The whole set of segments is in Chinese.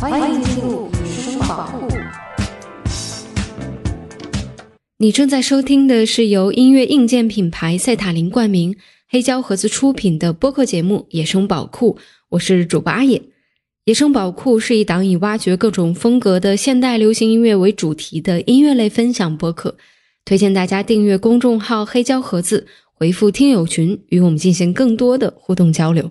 欢迎进入野生宝库。你正在收听的是由音乐硬件品牌赛塔林冠名、黑胶盒子出品的播客节目《野生宝库》，我是主播阿野。《野生宝库》是一档以挖掘各种风格的现代流行音乐为主题的音乐类分享播客，推荐大家订阅公众号“黑胶盒子”，回复“听友群”与我们进行更多的互动交流。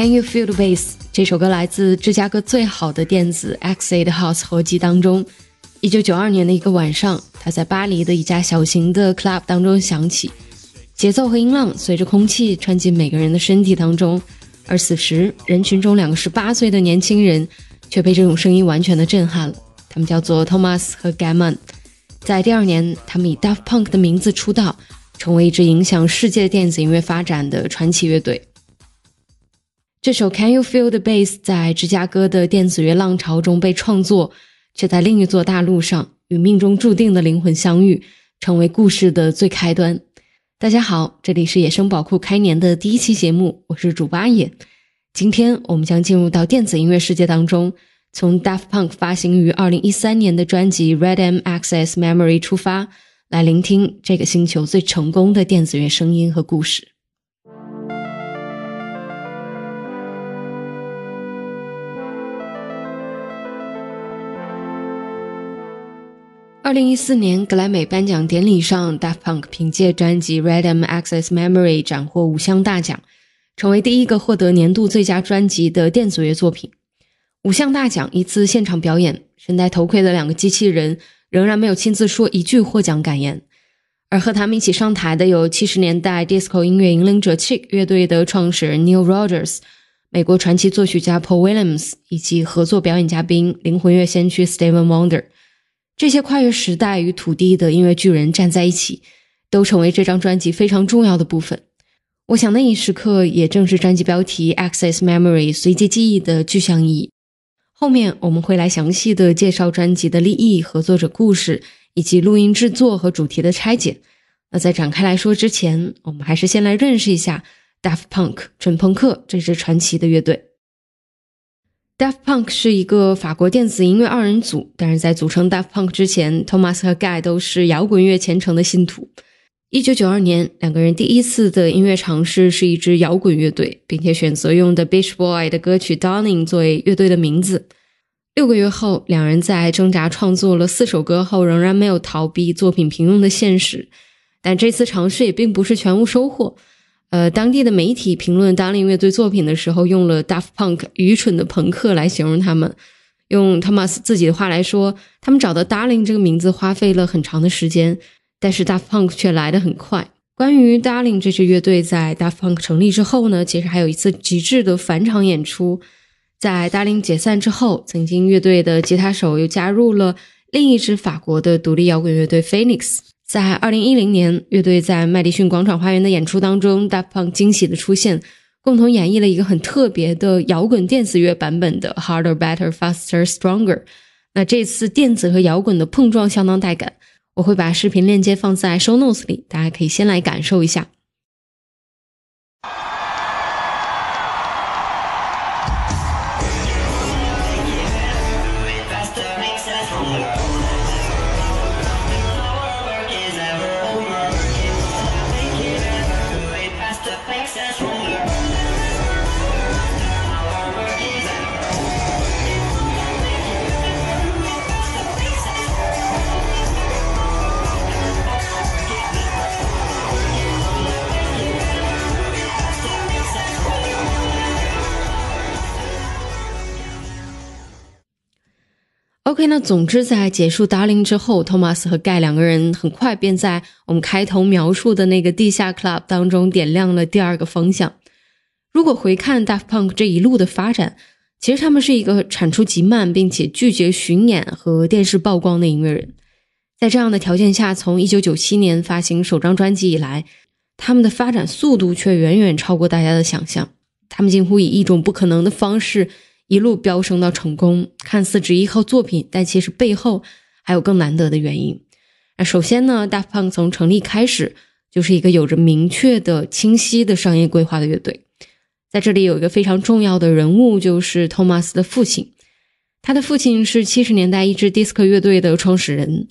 Can you feel the bass? 这首歌来自芝加哥最好的电子 X8 House 合集当中。一九九二年的一个晚上，它在巴黎的一家小型的 club 当中响起，节奏和音浪随着空气穿进每个人的身体当中。而此时，人群中两个十八岁的年轻人却被这种声音完全的震撼了。他们叫做 Thomas 和 Gammon。在第二年，他们以 Daft Punk 的名字出道，成为一支影响世界电子音乐发展的传奇乐队。这首《Can You Feel the Bass》在芝加哥的电子乐浪潮中被创作，却在另一座大陆上与命中注定的灵魂相遇，成为故事的最开端。大家好，这里是野生宝库开年的第一期节目，我是主八野。今天我们将进入到电子音乐世界当中，从 Daft Punk 发行于二零一三年的专辑《Random Access Memory》出发，来聆听这个星球最成功的电子乐声音和故事。二零一四年格莱美颁奖典礼上，Daft Punk 凭借专辑《Random Access Memory》斩获五项大奖，成为第一个获得年度最佳专辑的电子乐作品。五项大奖，一次现场表演，身戴头盔的两个机器人仍然没有亲自说一句获奖感言。而和他们一起上台的有七十年代 disco 音乐引领者 Chick 乐队的创始人 Neil Rogers、美国传奇作曲家 Paul Williams 以及合作表演嘉宾灵魂乐先驱 Steven Wonder。这些跨越时代与土地的音乐巨人站在一起，都成为这张专辑非常重要的部分。我想那一时刻也正是专辑标题 “Access Memory” 随机记忆的具象意义。后面我们会来详细的介绍专辑的立意、合作者故事以及录音制作和主题的拆解。那在展开来说之前，我们还是先来认识一下 Daft Punk 准朋克这支传奇的乐队。Daft Punk 是一个法国电子音乐二人组，但是在组成 Daft Punk 之前，Thomas 和 Guy 都是摇滚乐虔诚的信徒。一九九二年，两个人第一次的音乐尝试是一支摇滚乐队，并且选择用 The Beach Boy 的歌曲《Darling》作为乐队的名字。六个月后，两人在挣扎创作了四首歌后，仍然没有逃避作品平庸的现实。但这次尝试也并不是全无收获。呃，当地的媒体评论 Darling 乐队作品的时候，用了 Daft Punk 愚蠢的朋克来形容他们。用 Thomas 自己的话来说，他们找到 Darling 这个名字花费了很长的时间，但是 Daft Punk 却来得很快。关于 Darling 这支乐队在 Daft Punk 成立之后呢，其实还有一次极致的返场演出。在 Darling 解散之后，曾经乐队的吉他手又加入了另一支法国的独立摇滚乐队 Phoenix。在二零一零年，乐队在麦迪逊广场花园的演出当中大胖惊喜的出现，共同演绎了一个很特别的摇滚电子乐版本的 Harder, Better, Faster, Stronger。那这次电子和摇滚的碰撞相当带感，我会把视频链接放在 show notes 里，大家可以先来感受一下。OK，那总之在结束 Darling 之后，Thomas 和盖两个人很快便在我们开头描述的那个地下 club 当中点亮了第二个方向。如果回看 Daft Punk 这一路的发展，其实他们是一个产出极慢并且拒绝巡演和电视曝光的音乐人。在这样的条件下，从1997年发行首张专辑以来，他们的发展速度却远远超过大家的想象。他们几乎以一种不可能的方式一路飙升到成功，看似只依靠作品，但其实背后还有更难得的原因。那首先呢，Daft Punk 从成立开始就是一个有着明确的、清晰的商业规划的乐队。在这里有一个非常重要的人物，就是托马斯的父亲。他的父亲是七十年代一支 disco 乐队的创始人，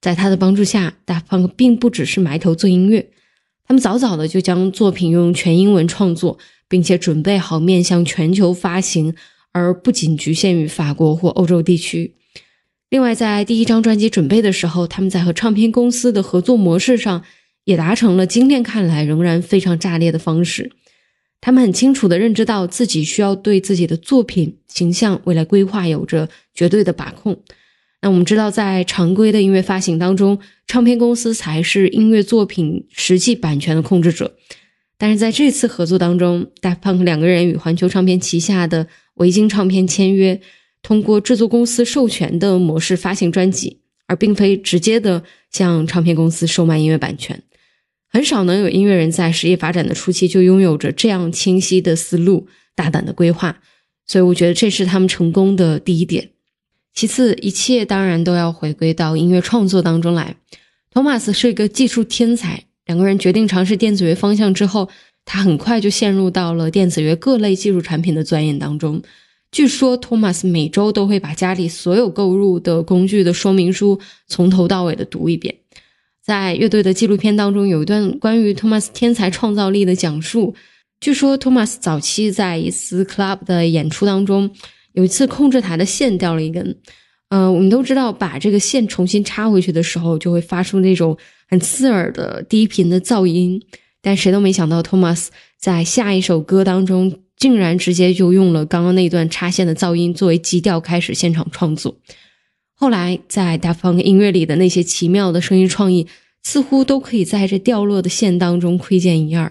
在他的帮助下，Daft Punk 并不只是埋头做音乐，他们早早的就将作品用全英文创作，并且准备好面向全球发行，而不仅局限于法国或欧洲地区。另外，在第一张专辑准备的时候，他们在和唱片公司的合作模式上也达成了今天看来仍然非常炸裂的方式。他们很清楚地认知到自己需要对自己的作品形象未来规划有着绝对的把控。那我们知道，在常规的音乐发行当中，唱片公司才是音乐作品实际版权的控制者。但是在这次合作当中，Daft Punk 两个人与环球唱片旗下的维京唱片签约，通过制作公司授权的模式发行专辑，而并非直接的向唱片公司售卖音乐版权。很少能有音乐人在实业发展的初期就拥有着这样清晰的思路、大胆的规划，所以我觉得这是他们成功的第一点。其次，一切当然都要回归到音乐创作当中来。托马斯是一个技术天才，两个人决定尝试电子乐方向之后，他很快就陷入到了电子乐各类技术产品的钻研当中。据说，托马斯每周都会把家里所有购入的工具的说明书从头到尾的读一遍。在乐队的纪录片当中，有一段关于托马斯天才创造力的讲述。据说，托马斯早期在一次 club 的演出当中，有一次控制台的线掉了一根。呃，我们都知道，把这个线重新插回去的时候，就会发出那种很刺耳的低频的噪音。但谁都没想到，，Thomas 在下一首歌当中，竟然直接就用了刚刚那段插线的噪音作为基调，开始现场创作。后来，在 Da Punk 音乐里的那些奇妙的声音创意，似乎都可以在这掉落的线当中窥见一二。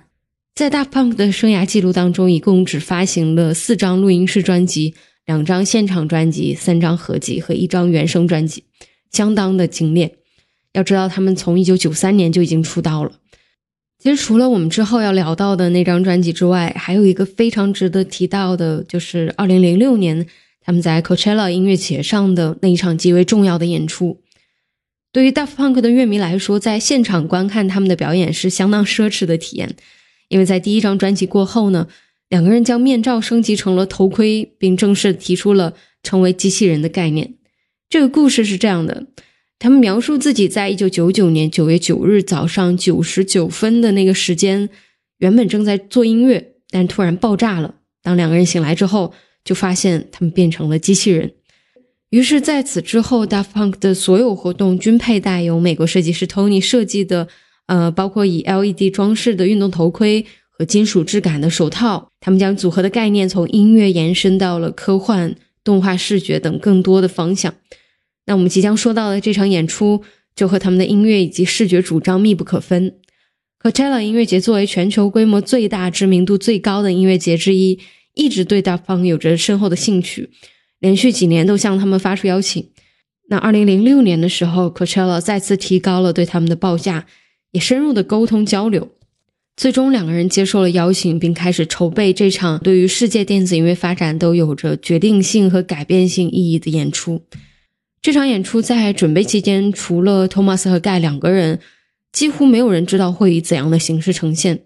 在 Daft Punk 的生涯记录当中，一共只发行了四张录音室专辑、两张现场专辑、三张合集和一张原声专辑，相当的精炼。要知道，他们从1993年就已经出道了。其实，除了我们之后要聊到的那张专辑之外，还有一个非常值得提到的，就是2006年。他们在 Coachella 音乐节上的那一场极为重要的演出，对于 Daft Punk 的乐迷来说，在现场观看他们的表演是相当奢侈的体验。因为在第一张专辑过后呢，两个人将面罩升级成了头盔，并正式提出了成为机器人的概念。这个故事是这样的：他们描述自己在一九九九年九月九日早上九时九分的那个时间，原本正在做音乐，但突然爆炸了。当两个人醒来之后，就发现他们变成了机器人，于是在此之后，Daft Punk 的所有活动均佩戴由美国设计师 Tony 设计的，呃，包括以 LED 装饰的运动头盔和金属质感的手套。他们将组合的概念从音乐延伸到了科幻、动画视觉等更多的方向。那我们即将说到的这场演出，就和他们的音乐以及视觉主张密不可分。Coachella 音乐节作为全球规模最大、知名度最高的音乐节之一。一直对 Daft Punk 有着深厚的兴趣，连续几年都向他们发出邀请。那二零零六年的时候，Coachella 再次提高了对他们的报价，也深入的沟通交流，最终两个人接受了邀请，并开始筹备这场对于世界电子音乐发展都有着决定性和改变性意义的演出。这场演出在准备期间，除了 Thomas 和盖两个人，几乎没有人知道会以怎样的形式呈现。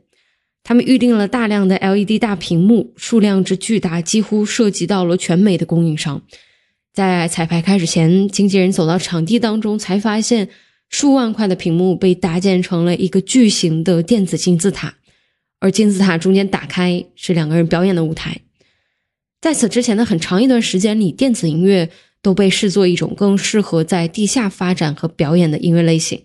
他们预定了大量的 LED 大屏幕，数量之巨大，几乎涉及到了全美的供应商。在彩排开始前，经纪人走到场地当中，才发现数万块的屏幕被搭建成了一个巨型的电子金字塔，而金字塔中间打开是两个人表演的舞台。在此之前的很长一段时间里，电子音乐都被视作一种更适合在地下发展和表演的音乐类型。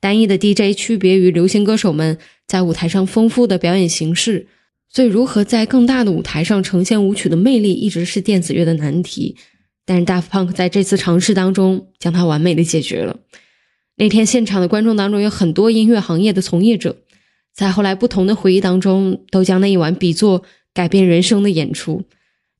单一的 DJ 区别于流行歌手们在舞台上丰富的表演形式，所以如何在更大的舞台上呈现舞曲的魅力，一直是电子乐的难题。但是 Daft Punk 在这次尝试当中，将它完美的解决了。那天现场的观众当中有很多音乐行业的从业者，在后来不同的回忆当中，都将那一晚比作改变人生的演出。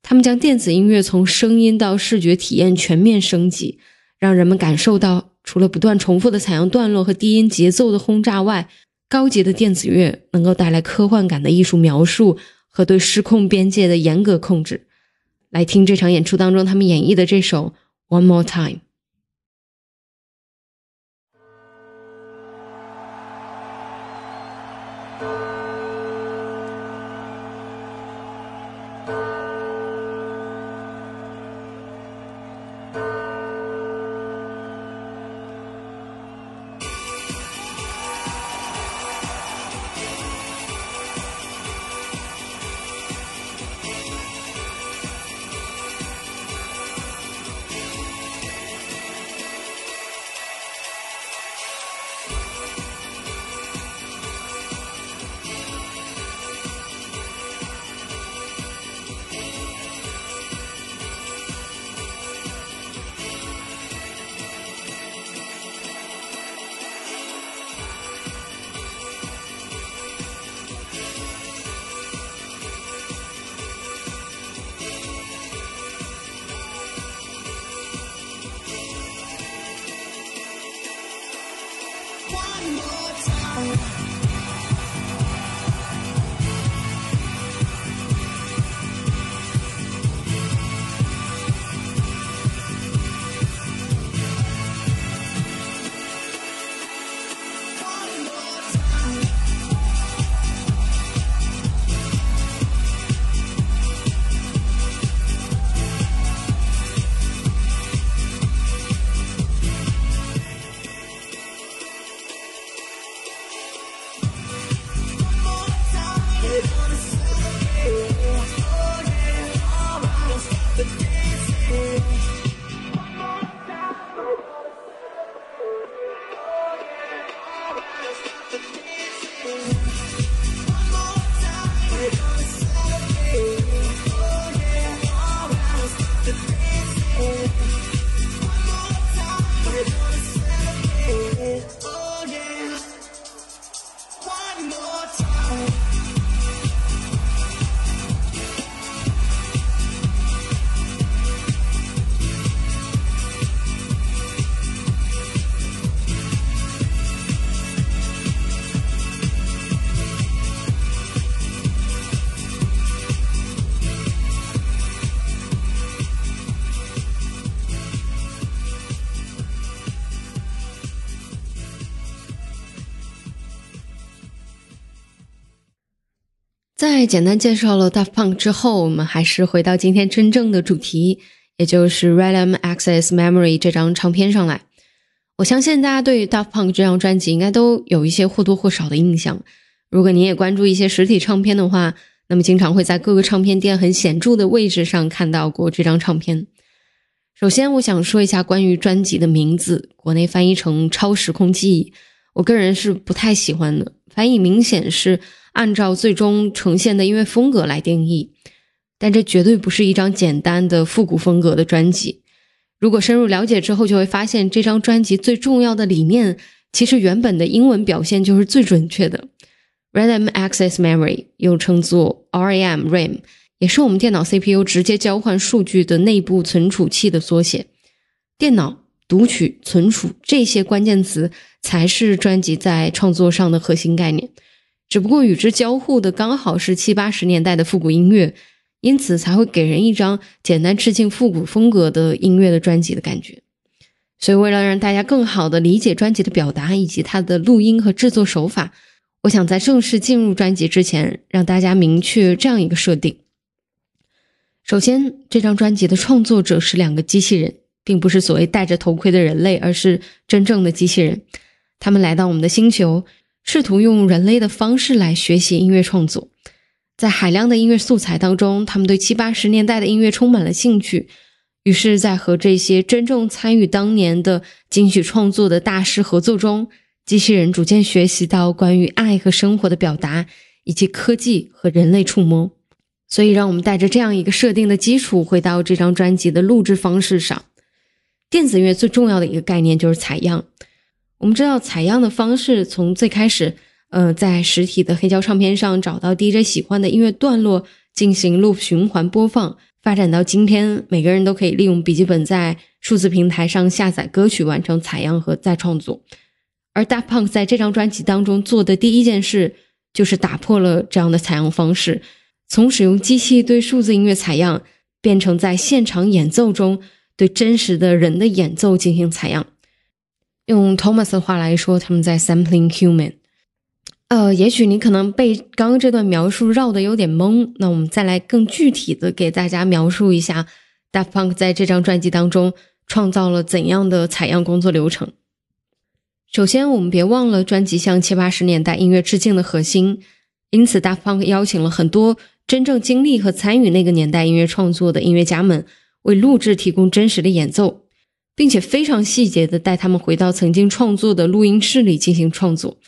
他们将电子音乐从声音到视觉体验全面升级，让人们感受到。除了不断重复的采样段落和低音节奏的轰炸外，高级的电子乐能够带来科幻感的艺术描述和对失控边界的严格控制。来听这场演出当中他们演绎的这首《One More Time》。在简单介绍了 Daft Punk 之后，我们还是回到今天真正的主题，也就是 Random Access Memory 这张唱片上来。我相信大家对于 Daft Punk 这张专辑应该都有一些或多或少的印象。如果你也关注一些实体唱片的话，那么经常会在各个唱片店很显著的位置上看到过这张唱片。首先，我想说一下关于专辑的名字，国内翻译成《超时空记忆》，我个人是不太喜欢的，翻译明显是按照最终呈现的音乐风格来定义，但这绝对不是一张简单的复古风格的专辑。如果深入了解之后，就会发现这张专辑最重要的理念，其实原本的英文表现就是最准确的。Random Access Memory 又称作 RAM RAM，也是我们电脑 CPU 直接交换数据的内部存储器的缩写。电脑、读取、存储这些关键词才是专辑在创作上的核心概念。只不过与之交互的刚好是七八十年代的复古音乐，因此才会给人一张简单致敬复古风格的音乐的专辑的感觉。所以，为了让大家更好的理解专辑的表达以及它的录音和制作手法，我想在正式进入专辑之前，让大家明确这样一个设定：首先，这张专辑的创作者是两个机器人，并不是所谓戴着头盔的人类，而是真正的机器人。他们来到我们的星球，试图用人类的方式来学习音乐创作。在海量的音乐素材当中，他们对七八十年代的音乐充满了兴趣。于是，在和这些真正参与当年的金曲创作的大师合作中，机器人逐渐学习到关于爱和生活的表达，以及科技和人类触摸。所以，让我们带着这样一个设定的基础，回到这张专辑的录制方式上。电子音乐最重要的一个概念就是采样。我们知道，采样的方式从最开始，呃，在实体的黑胶唱片上找到 DJ 喜欢的音乐段落，进行 loop 循环播放，发展到今天，每个人都可以利用笔记本在数字平台上下载歌曲，完成采样和再创作。而 Da Punk 在这张专辑当中做的第一件事，就是打破了这样的采样方式，从使用机器对数字音乐采样，变成在现场演奏中对真实的人的演奏进行采样。用 Thomas 的话来说，他们在 sampling human。呃，也许你可能被刚刚这段描述绕的有点懵，那我们再来更具体的给大家描述一下 Daft Punk 在这张专辑当中创造了怎样的采样工作流程。首先，我们别忘了专辑向七八十年代音乐致敬的核心，因此 Daft Punk 邀请了很多真正经历和参与那个年代音乐创作的音乐家们，为录制提供真实的演奏，并且非常细节的带他们回到曾经创作的录音室里进行创作。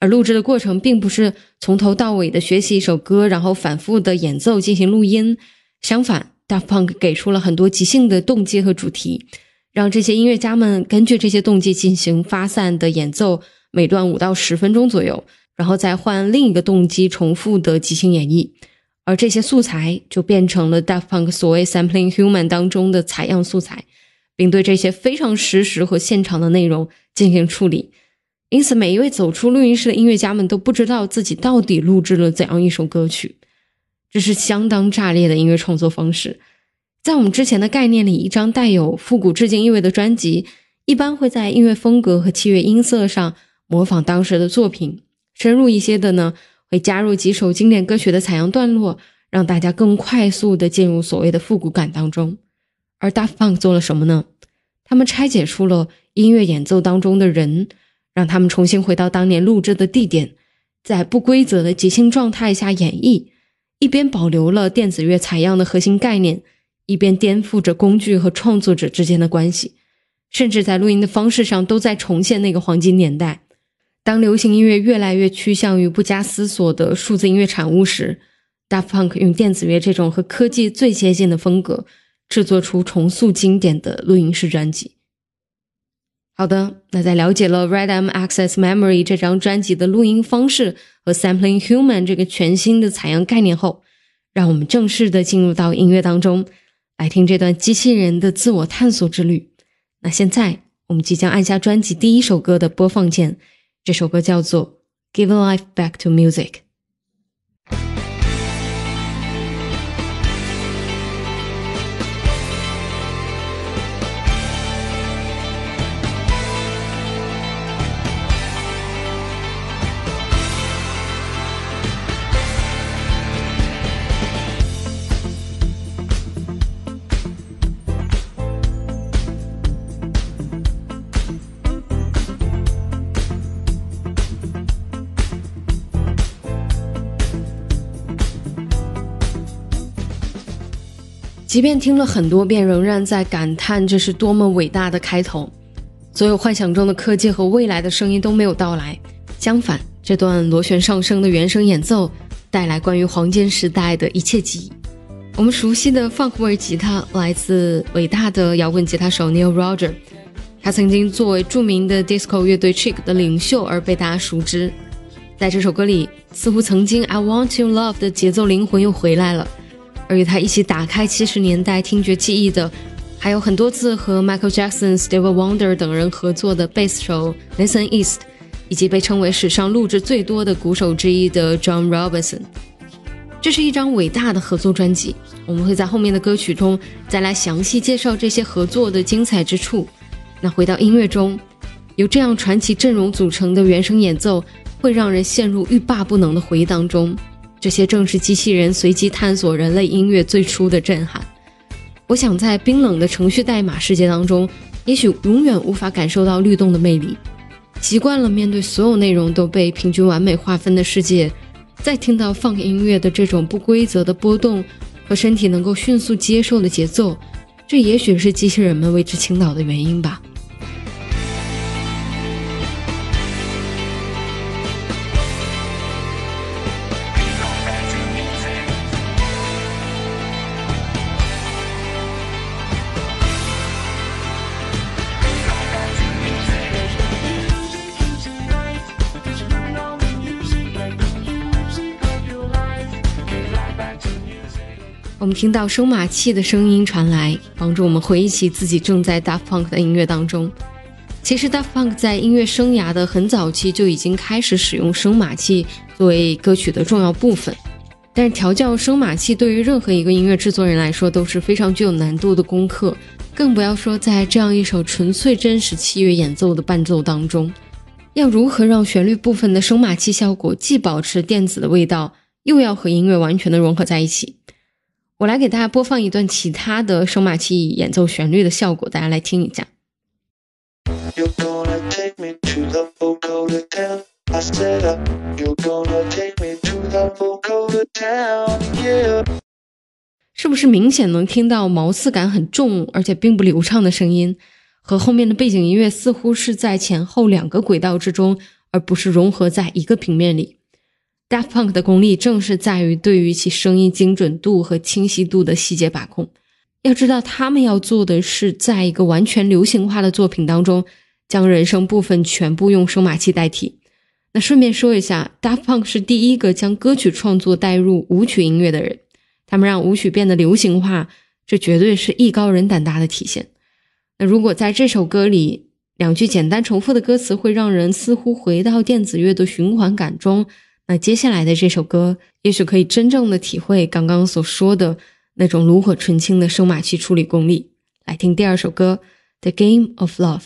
而录制的过程并不是从头到尾的学习一首歌，然后反复的演奏进行录音。相反，Daft Punk 给出了很多即兴的动机和主题，让这些音乐家们根据这些动机进行发散的演奏，每段五到十分钟左右，然后再换另一个动机重复的即兴演绎。而这些素材就变成了 Daft Punk 所谓 Sampling Human 当中的采样素材，并对这些非常实时和现场的内容进行处理。因此，每一位走出录音室的音乐家们都不知道自己到底录制了怎样一首歌曲，这是相当炸裂的音乐创作方式。在我们之前的概念里，一张带有复古致敬意味的专辑，一般会在音乐风格和器乐音色上模仿当时的作品；深入一些的呢，会加入几首经典歌曲的采样段落，让大家更快速地进入所谓的复古感当中。而 Daft Punk 做了什么呢？他们拆解出了音乐演奏当中的人。让他们重新回到当年录制的地点，在不规则的即兴状态下演绎，一边保留了电子乐采样的核心概念，一边颠覆着工具和创作者之间的关系，甚至在录音的方式上都在重现那个黄金年代。当流行音乐越来越趋向于不加思索的数字音乐产物时，Daft Punk 用电子乐这种和科技最接近的风格，制作出重塑经典的录音室专辑。好的，那在了解了《Random Access Memory》这张专辑的录音方式和 Sampling Human 这个全新的采样概念后，让我们正式的进入到音乐当中，来听这段机器人的自我探索之旅。那现在我们即将按下专辑第一首歌的播放键，这首歌叫做《Give Life Back to Music》。 即便听了很多遍，仍然在感叹这是多么伟大的开头。所有幻想中的科技和未来的声音都没有到来，相反，这段螺旋上升的原声演奏带来关于黄金时代的一切记忆。我们熟悉的 funk 味吉他来自伟大的摇滚吉他手 Neil Roger，他曾经作为著名的 disco 乐队 Chic 的领袖而被大家熟知。在这首歌里，似乎曾经 I Want You Love 的节奏灵魂又回来了。而与他一起打开七十年代听觉记忆的，还有很多次和 Michael Jackson、Stevie Wonder 等人合作的贝斯手 Nathan East，以及被称为史上录制最多的鼓手之一的 John Robinson。这是一张伟大的合作专辑，我们会在后面的歌曲中再来详细介绍这些合作的精彩之处。那回到音乐中，由这样传奇阵容组成的原声演奏，会让人陷入欲罢不能的回忆当中。这些正是机器人随机探索人类音乐最初的震撼。我想，在冰冷的程序代码世界当中，也许永远无法感受到律动的魅力。习惯了面对所有内容都被平均完美划分的世界，再听到放音乐的这种不规则的波动和身体能够迅速接受的节奏，这也许是机器人们为之倾倒的原因吧。听到收码器的声音传来，帮助我们回忆起自己正在 Daft Punk 的音乐当中。其实 Daft Punk 在音乐生涯的很早期就已经开始使用声码器作为歌曲的重要部分，但是调教声码器对于任何一个音乐制作人来说都是非常具有难度的功课，更不要说在这样一首纯粹真实器乐演奏的伴奏当中，要如何让旋律部分的声码器效果既保持电子的味道，又要和音乐完全的融合在一起。我来给大家播放一段其他的声码器演奏旋律的效果，大家来听一下。是不是明显能听到毛刺感很重，而且并不流畅的声音？和后面的背景音乐似乎是在前后两个轨道之中，而不是融合在一个平面里。Daft Punk 的功力正是在于对于其声音精准度和清晰度的细节把控。要知道，他们要做的是在一个完全流行化的作品当中，将人声部分全部用声码器代替。那顺便说一下，Daft Punk 是第一个将歌曲创作带入舞曲音乐的人。他们让舞曲变得流行化，这绝对是艺高人胆大的体现。那如果在这首歌里，两句简单重复的歌词会让人似乎回到电子乐的循环感中，那接下来的这首歌也许可以真正的体会刚刚所说的那种炉火纯青的声码器处理功力。来听第二首歌《The Game of Love》。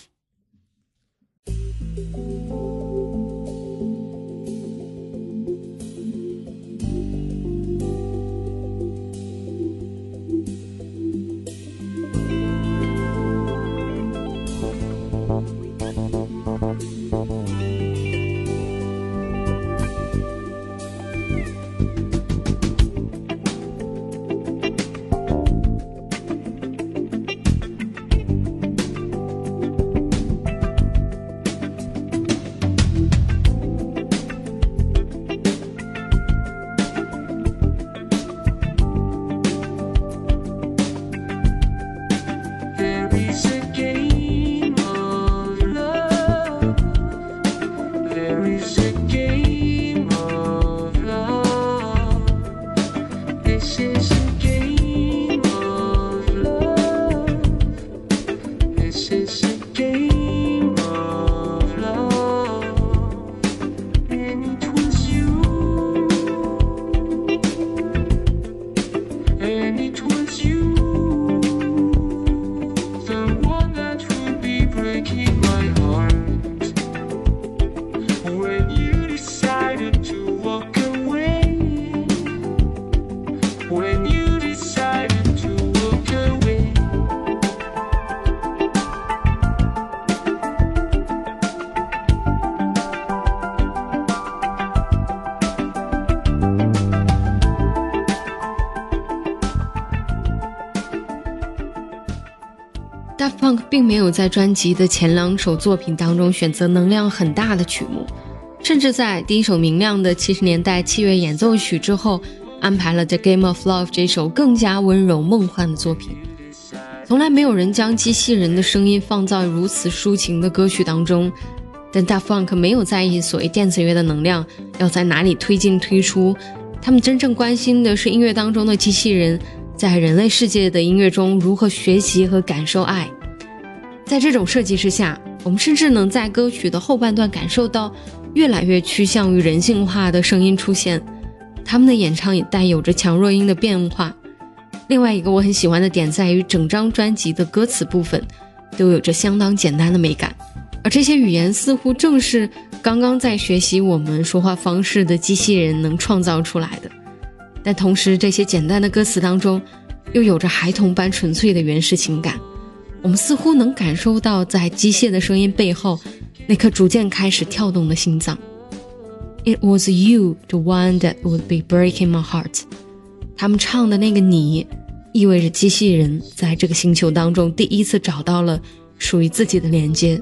Punk 并没有在专辑的前两首作品当中选择能量很大的曲目，甚至在第一首明亮的七十年代器乐演奏曲之后，安排了《The Game of Love》这首更加温柔梦幻的作品。从来没有人将机器人的声音放在如此抒情的歌曲当中，但 Daft Punk 没有在意所谓电子乐的能量要在哪里推进推出，他们真正关心的是音乐当中的机器人在人类世界的音乐中如何学习和感受爱。在这种设计之下，我们甚至能在歌曲的后半段感受到越来越趋向于人性化的声音出现，他们的演唱也带有着强弱音的变化。另外一个我很喜欢的点在于，整张专辑的歌词部分都有着相当简单的美感，而这些语言似乎正是刚刚在学习我们说话方式的机器人能创造出来的。但同时，这些简单的歌词当中，又有着孩童般纯粹的原始情感。我们似乎能感受到，在机械的声音背后，那颗逐渐开始跳动的心脏。It was you, the one that would be breaking my heart。他们唱的那个你，意味着机器人在这个星球当中第一次找到了属于自己的连接。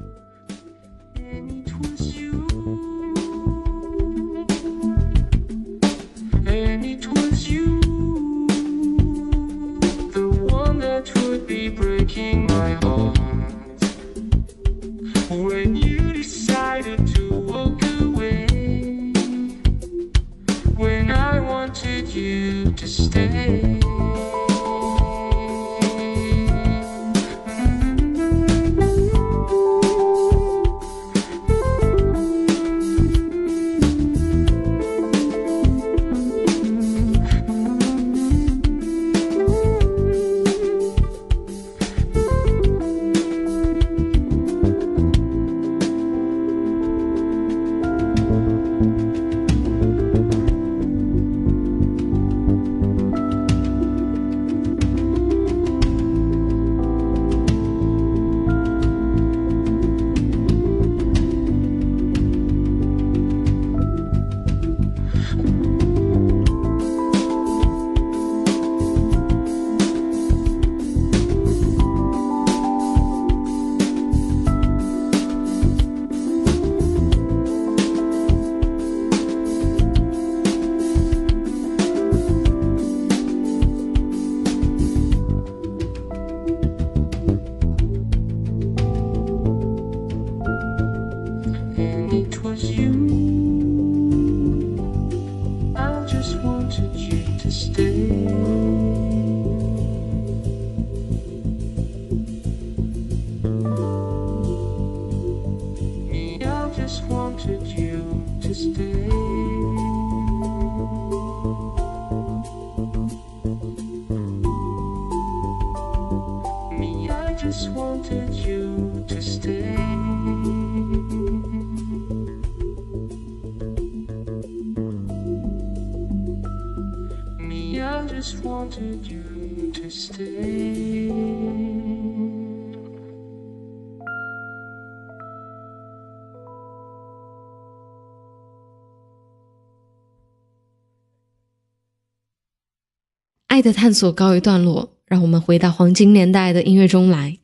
的探索告一段落，让我们回到黄金年代的音乐中来。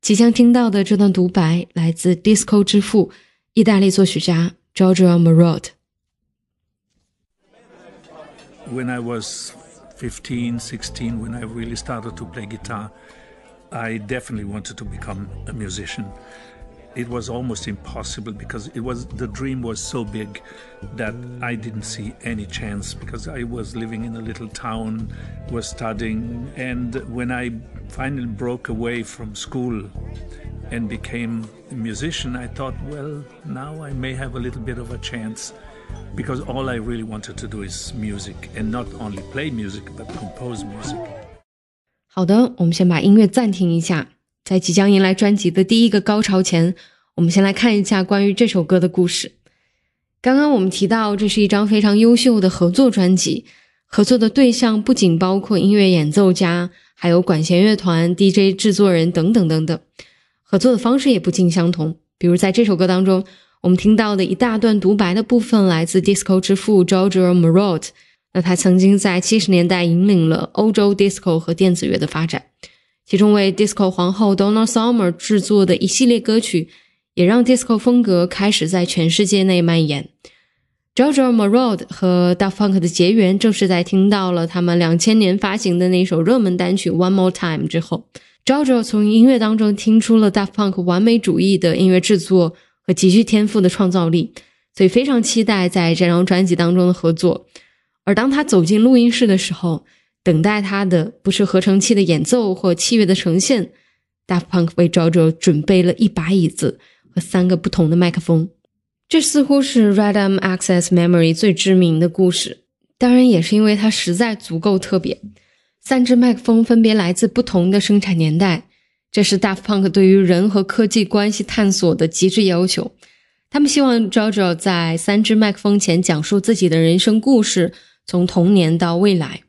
即将听到的这段独白来自 disco 之父、意大利作曲家 Giorgio Moroder。 when I was 15, 16, when I really started to play guitar, I definitely wanted to become a musician. It was almost impossible because it was the dream was so big that I didn't see any chance because I was living in a little town, was studying, and when I finally broke away from school and became a musician, I thought, well, now I may have a little bit of a chance because all I really wanted to do is music and not only play music but compose music. 好的，我们先把音乐暂停一下， 在即将迎来专辑的第一个高潮前，我们先来看一下关于这首歌的故事。刚刚我们提到，这是一张非常优秀的合作专辑，合作的对象不仅包括音乐演奏家，还有管弦乐团、DJ 制作人等等等等。合作的方式也不尽相同，比如在这首歌当中，我们听到的一大段独白的部分来自 disco 之父 George Morot。那他曾经在七十年代引领了欧洲 disco 和电子乐的发展，其中为 disco 皇后 Donna Summer 制作的一系列歌曲，也让 disco 风格开始在全世界内蔓延。JoJo Morod 和 Daft Punk 的结缘，正是在听到了他们两千年发行的那首热门单曲《One More Time》之后。JoJo 从音乐当中听出了 Daft Punk 完美主义的音乐制作和极具天赋的创造力，所以非常期待在这张专辑当中的合作。而当他走进录音室的时候，等待他的不是合成器的演奏或器乐的呈现，Daft Punk 为 JoJo 准备了一把椅子和三个不同的麦克风。这似乎是 Random Access Memory 最知名的故事，当然也是因为它实在足够特别。三支麦克风分别来自不同的生产年代，这是 Daft Punk 对于人和科技关系探索的极致要求。他们希望 JoJo 在三支麦克风前讲述自己的人生故事，从童年到未来。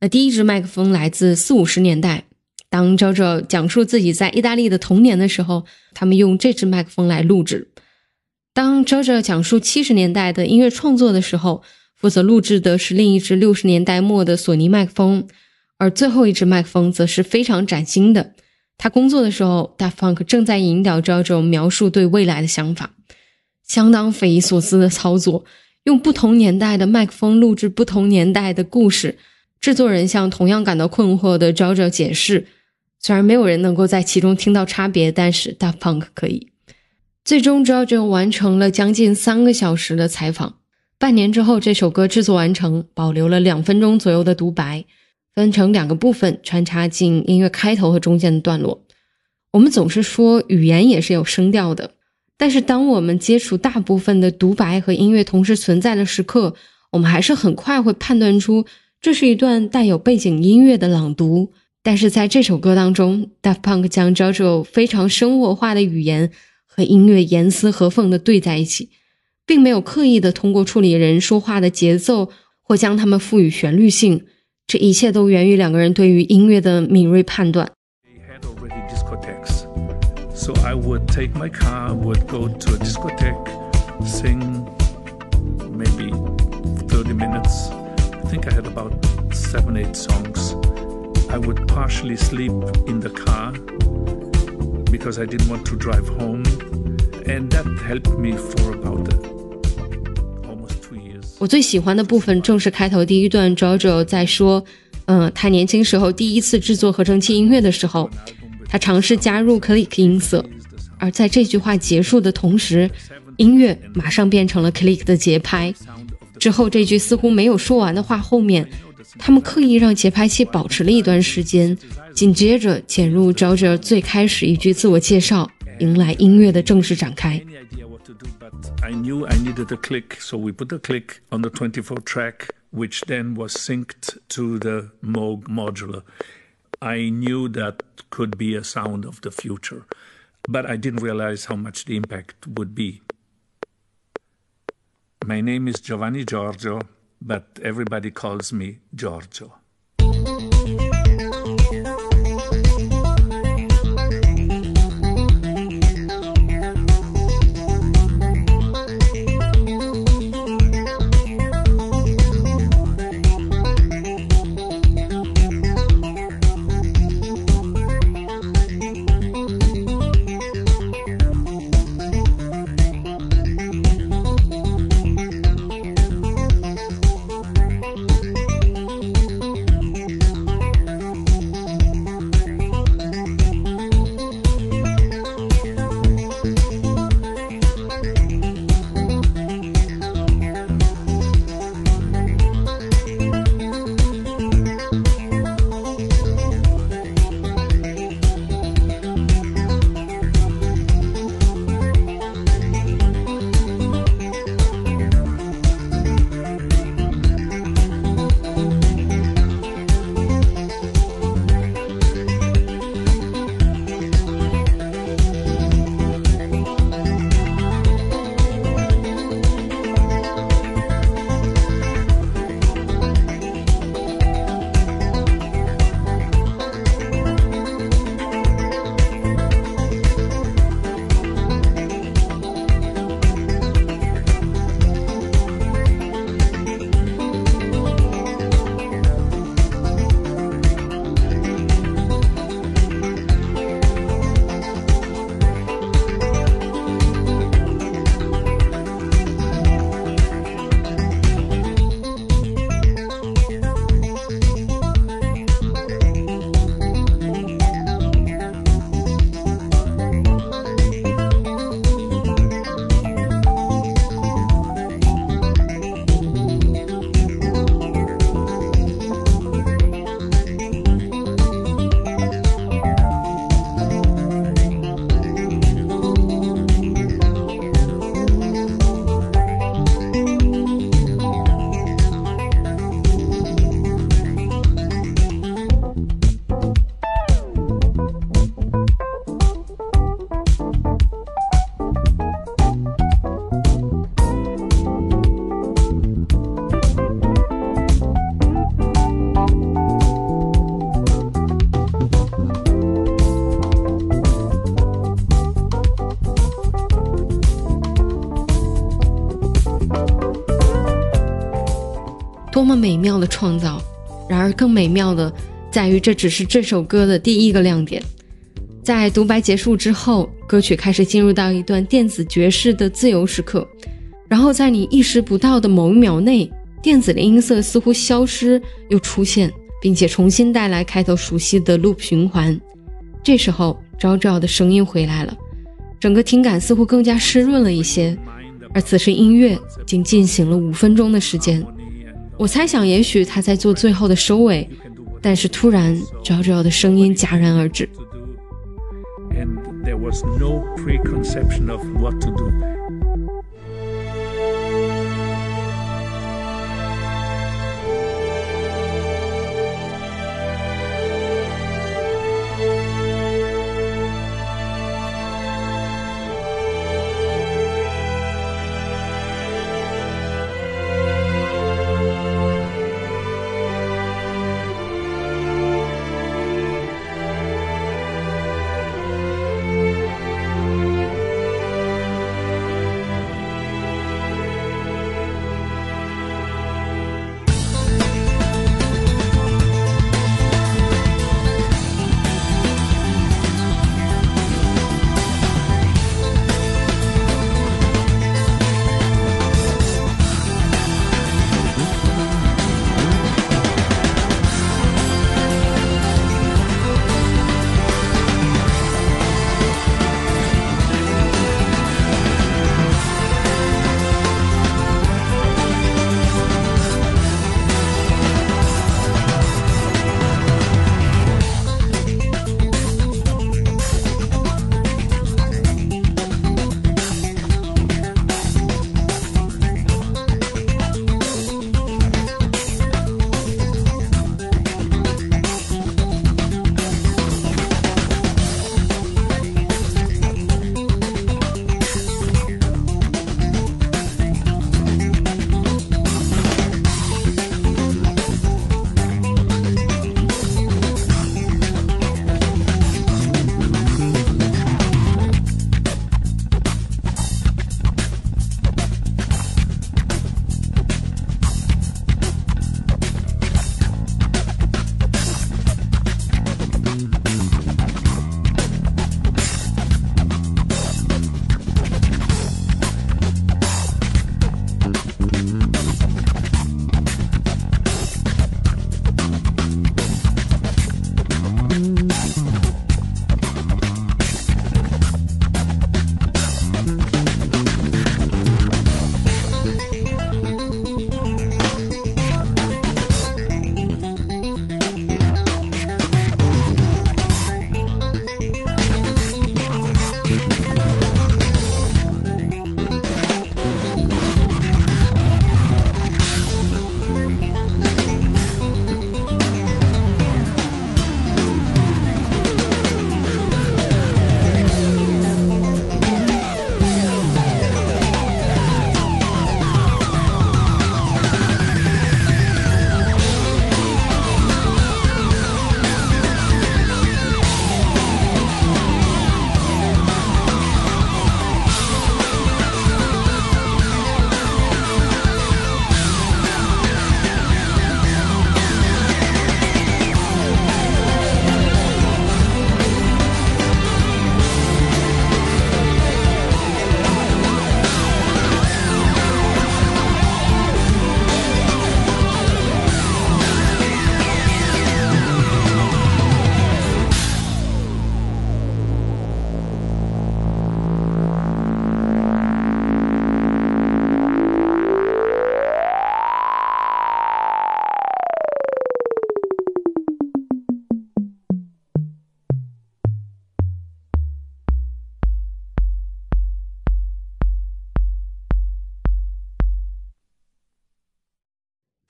那第一支麦克风来自四五十年代，当 JoJo 讲述自己在意大利的童年的时候，他们用这支麦克风来录制。当 JoJo 讲述七十年代的音乐创作的时候，负责录制的是另一支六十年代末的索尼麦克风，而最后一支麦克风则是非常崭新的。他工作的时候，Daft Punk 正在引导 JoJo 描述对未来的想法，相当匪夷所思的操作，用不同年代的麦克风录制不同年代的故事。制作人向同样感到困惑的 JoJo 解释，虽然没有人能够在其中听到差别，但是 Da Funk 可以。最终，JoJo 完成了将近三个小时的采访。半年之后，这首歌制作完成，保留了两分钟左右的独白，分成两个部分穿插进音乐开头和中间的段落。我们总是说语言也是有声调的，但是当我们接触大部分的独白和音乐同时存在的时刻，我们还是很快会判断出这是一段带有背景音乐的朗读，但是在这首歌当中，Daft Punk 将 JoJo 非常生活化的语言和音乐严丝合缝的对在一起，并没有刻意的通过处理人说话的节奏或将他们赋予旋律性。这一切都源于两个人对于音乐的敏锐判断。So I would take my car, would go to a discotek sing maybe minutes. I think I had about seven, eight songs. I would partially sleep in the car because I didn't want to drive home. And that helped me for about uh, almost two years. 我最喜欢的部分正是开头第一段，JoJo 在说，嗯、他年轻时候第一次制作合成器音乐的时候，他尝试加入 click 音色，而在这句话结束的同时，音乐马上变成了 click 的节拍。之后这句似乎没有说完的话后面，他们刻意让节拍器保持了一段时间，紧接着剪入 Giorgio 最开始一句自我介绍 迎来音乐的正式展开。 any idea what to do, but I knew I needed a click, so we put a click on the 24 track, which then was synced to the Moog modular. I knew that could be a sound of the future, but I didn't realize how much the impact would be. My name is Giovanni Giorgio, but everybody calls me Giorgio. 那么美妙的创造！然而，更美妙的在于，这只是这首歌的第一个亮点。在独白结束之后，歌曲开始进入到一段电子爵士的自由时刻，然后在你意识不到的某一秒内，电子的音色似乎消失又出现，并且重新带来开头熟悉的 loop 循环。这时候，昭昭的声音回来了，整个听感似乎更加湿润了一些。而此时，音乐已经进行了五分钟的时间。我猜想，也许他在做最后的收尾，但是突然，jojo 的声音戛然而止。and there was no preconception of what to do.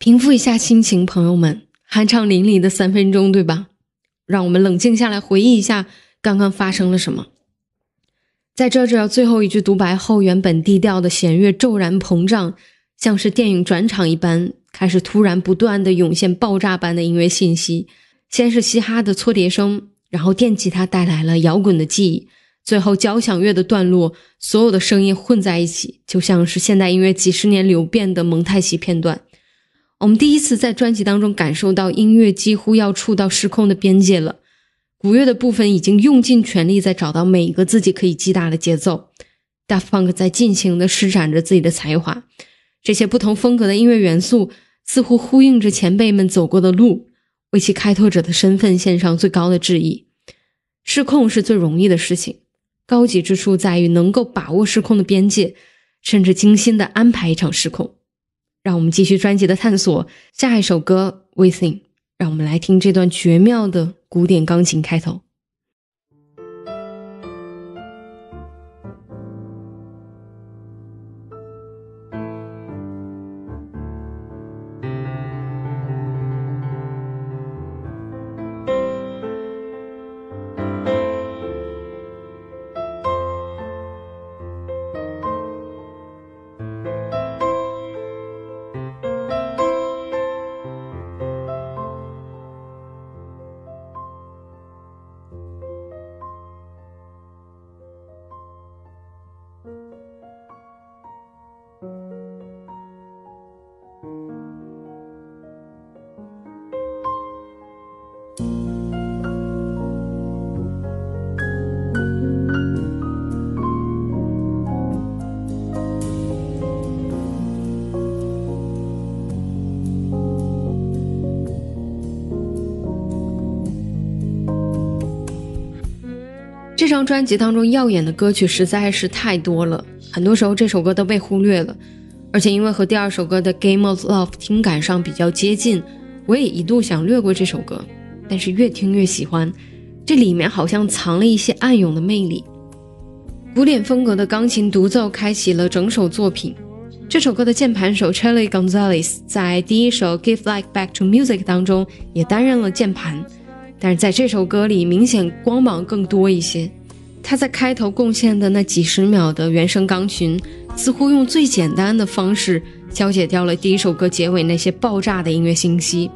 平复一下心情，朋友们，酣畅淋漓的三分钟，对吧？让我们冷静下来，回忆一下刚刚发生了什么。在这这最后一句独白后，原本低调的弦乐骤然膨胀，像是电影转场一般，开始突然不断的涌现爆炸般的音乐信息。先是嘻哈的搓碟声，然后电吉他带来了摇滚的记忆，最后交响乐的段落，所有的声音混在一起，就像是现代音乐几十年流变的蒙太奇片段。我们第一次在专辑当中感受到音乐几乎要触到失控的边界了。鼓乐的部分已经用尽全力在找到每一个自己可以击打的节奏，Daft Punk 在尽情地施展着自己的才华。这些不同风格的音乐元素似乎呼应着前辈们走过的路，为其开拓者的身份献上最高的致意。失控是最容易的事情，高级之处在于能够把握失控的边界，甚至精心地安排一场失控。让我们继续专辑的探索，下一首歌《Within》，让我们来听这段绝妙的古典钢琴开头。专辑当中耀眼的歌曲实在是太多了，很多时候这首歌都被忽略了。而且因为和第二首歌的《Game of Love》听感上比较接近，我也一度想略过这首歌。但是越听越喜欢，这里面好像藏了一些暗涌的魅力。古典风格的钢琴独奏开启了整首作品。这首歌的键盘手 Charlie Gonzalez 在第一首《Give Like Back to Music》当中也担任了键盘。但是在这首歌里，明显光芒更多一些。他在开头贡献的那几十秒的原声钢琴，似乎用最简单的方式消解掉了第一首歌结尾那些爆炸的音乐信息，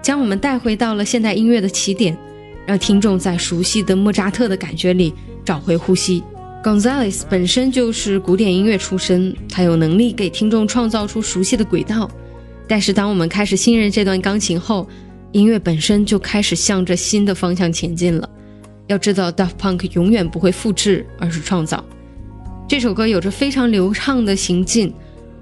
将我们带回到了现代音乐的起点，让听众在熟悉的莫扎特的感觉里找回呼吸。Gonzalez 本身就是古典音乐出身，他有能力给听众创造出熟悉的轨道。但是当我们开始信任这段钢琴后，音乐本身就开始向着新的方向前进了。要知道，Daft Punk 永远不会复制，而是创造。这首歌有着非常流畅的行进，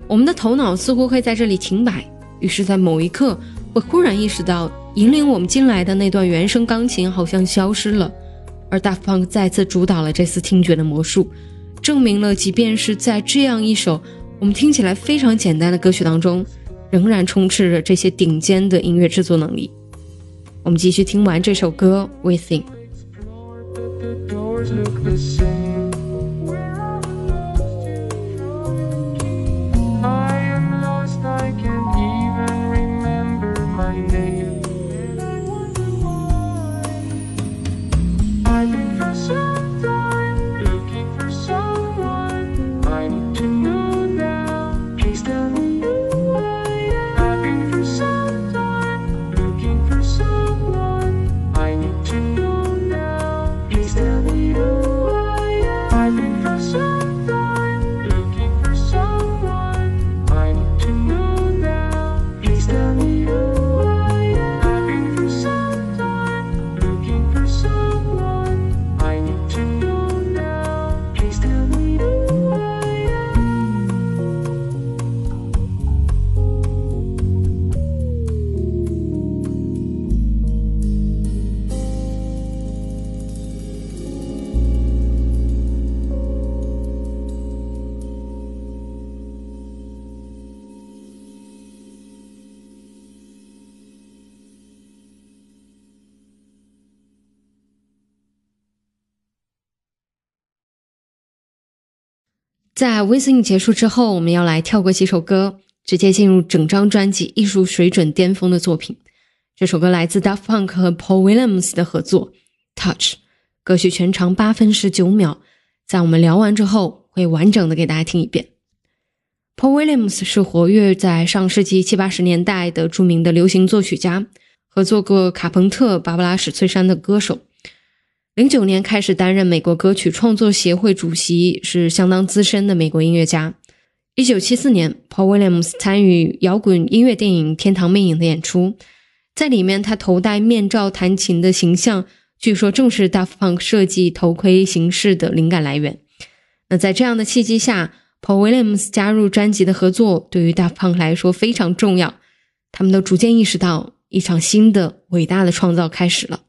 我们的头脑似乎会在这里停摆，于是，在某一刻会忽然意识到，引领我们进来的那段原声钢琴好像消失了，而 Daft Punk 再次主导了这次听觉的魔术，证明了即便是在这样一首我们听起来非常简单的歌曲当中，仍然充斥着这些顶尖的音乐制作能力。我们继续听完这首歌《，Within doors look the same. 在 Within 结束之后，我们要来跳过几首歌，直接进入整张专辑艺术水准巅峰的作品。这首歌来自 Daft Punk 和 Paul Williams 的合作，《Touch》，歌曲全长八分十九秒。在我们聊完之后，会完整的给大家听一遍。Paul Williams 是活跃在上世纪七八十年代的著名的流行作曲家，合作过卡朋特、芭芭拉史翠珊的歌手。零九年开始担任美国歌曲创作协会主席，是相当资深的美国音乐家。一九七四年，Paul Williams 参与摇滚音乐电影《天堂魅影》的演出，在里面他头戴面罩弹琴的形象，据说正是 Daft Punk 设计头盔形式的灵感来源。那在这样的契机下，Paul Williams 加入专辑的合作，对于 Daft Punk 来说非常重要。他们都逐渐意识到，一场新的伟大的创造开始了。《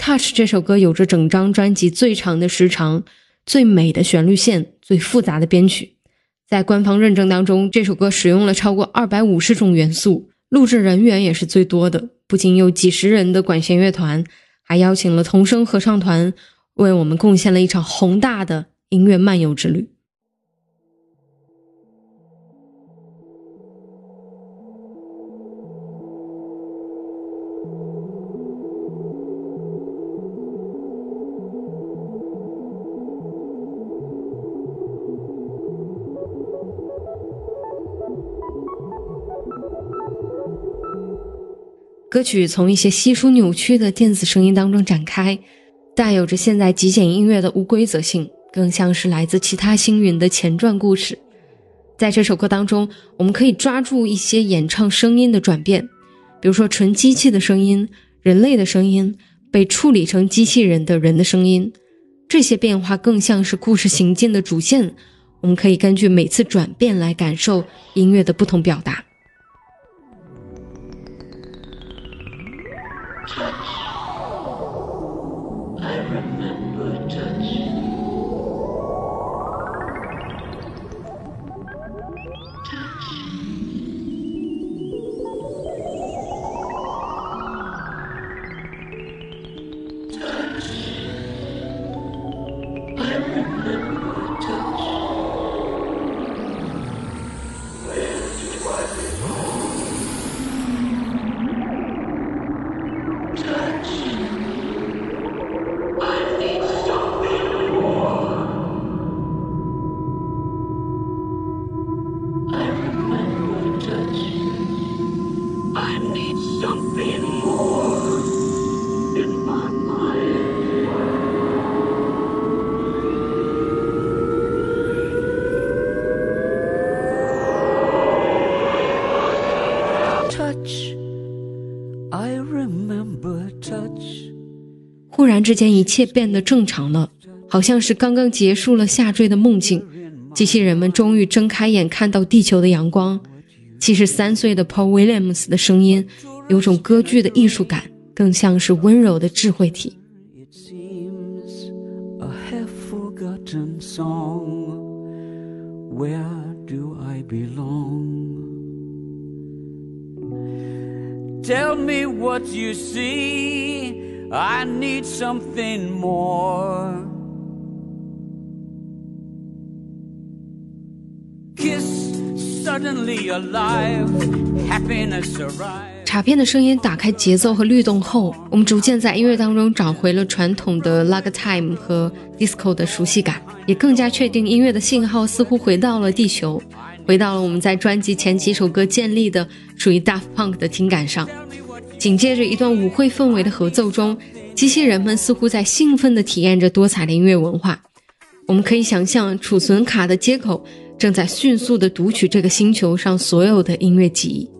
Touch》这首歌有着整张专辑最长的时长、最美的旋律线、最复杂的编曲。在官方认证当中，这首歌使用了超过二百五十种元素，录制人员也是最多的，不仅有几十人的管弦乐团，还邀请了童声合唱团，为我们贡献了一场宏大的音乐漫游之旅。歌曲从一些稀疏扭曲的电子声音当中展开，带有着现在极简音乐的无规则性，更像是来自其他星云的前传故事。在这首歌当中，我们可以抓住一些演唱声音的转变，比如说纯机器的声音、人类的声音、被处理成机器人的人的声音，这些变化更像是故事行进的主线。我们可以根据每次转变来感受音乐的不同表达。to i need stop me in my mind touch. I remember touch. 忽然之间一切变得正常了，好像是刚刚结束了下坠的梦境，机器人们终于睁开眼，看到地球的阳光。七十三岁的 Paul Williams 的声音有种歌剧的艺术感，更像是温柔的智慧体。Tell me what you see. I need something more. Kiss 卡片的声音打开节奏和律动后，我们逐渐在音乐当中找回了传统的 lagtime 和 disco 的熟悉感，也更加确定音乐的信号似乎回到了地球，回到了我们在专辑前几首歌建立的属于 Daft Punk 的听感上。紧接着一段舞会氛围的合奏中，机器人们似乎在兴奋地体验着多彩的音乐文化。我们可以想象，储存卡的接口正在迅速地读取这个星球上所有的音乐记忆。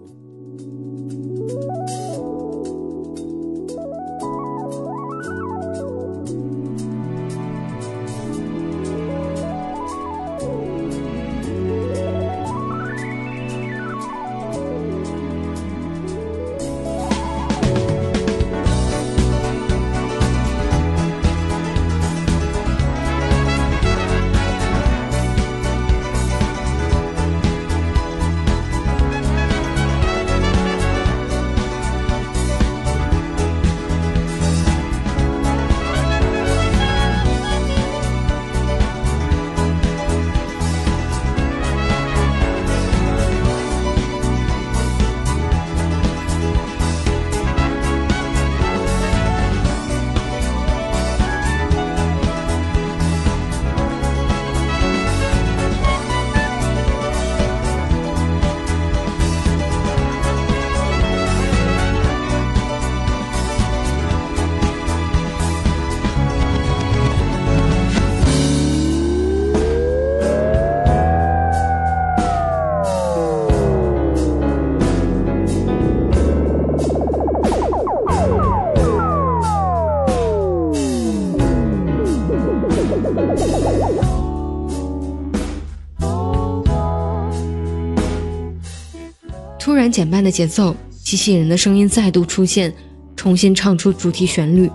减慢的节奏，机器人的声音再度出现，重新唱出主题旋律。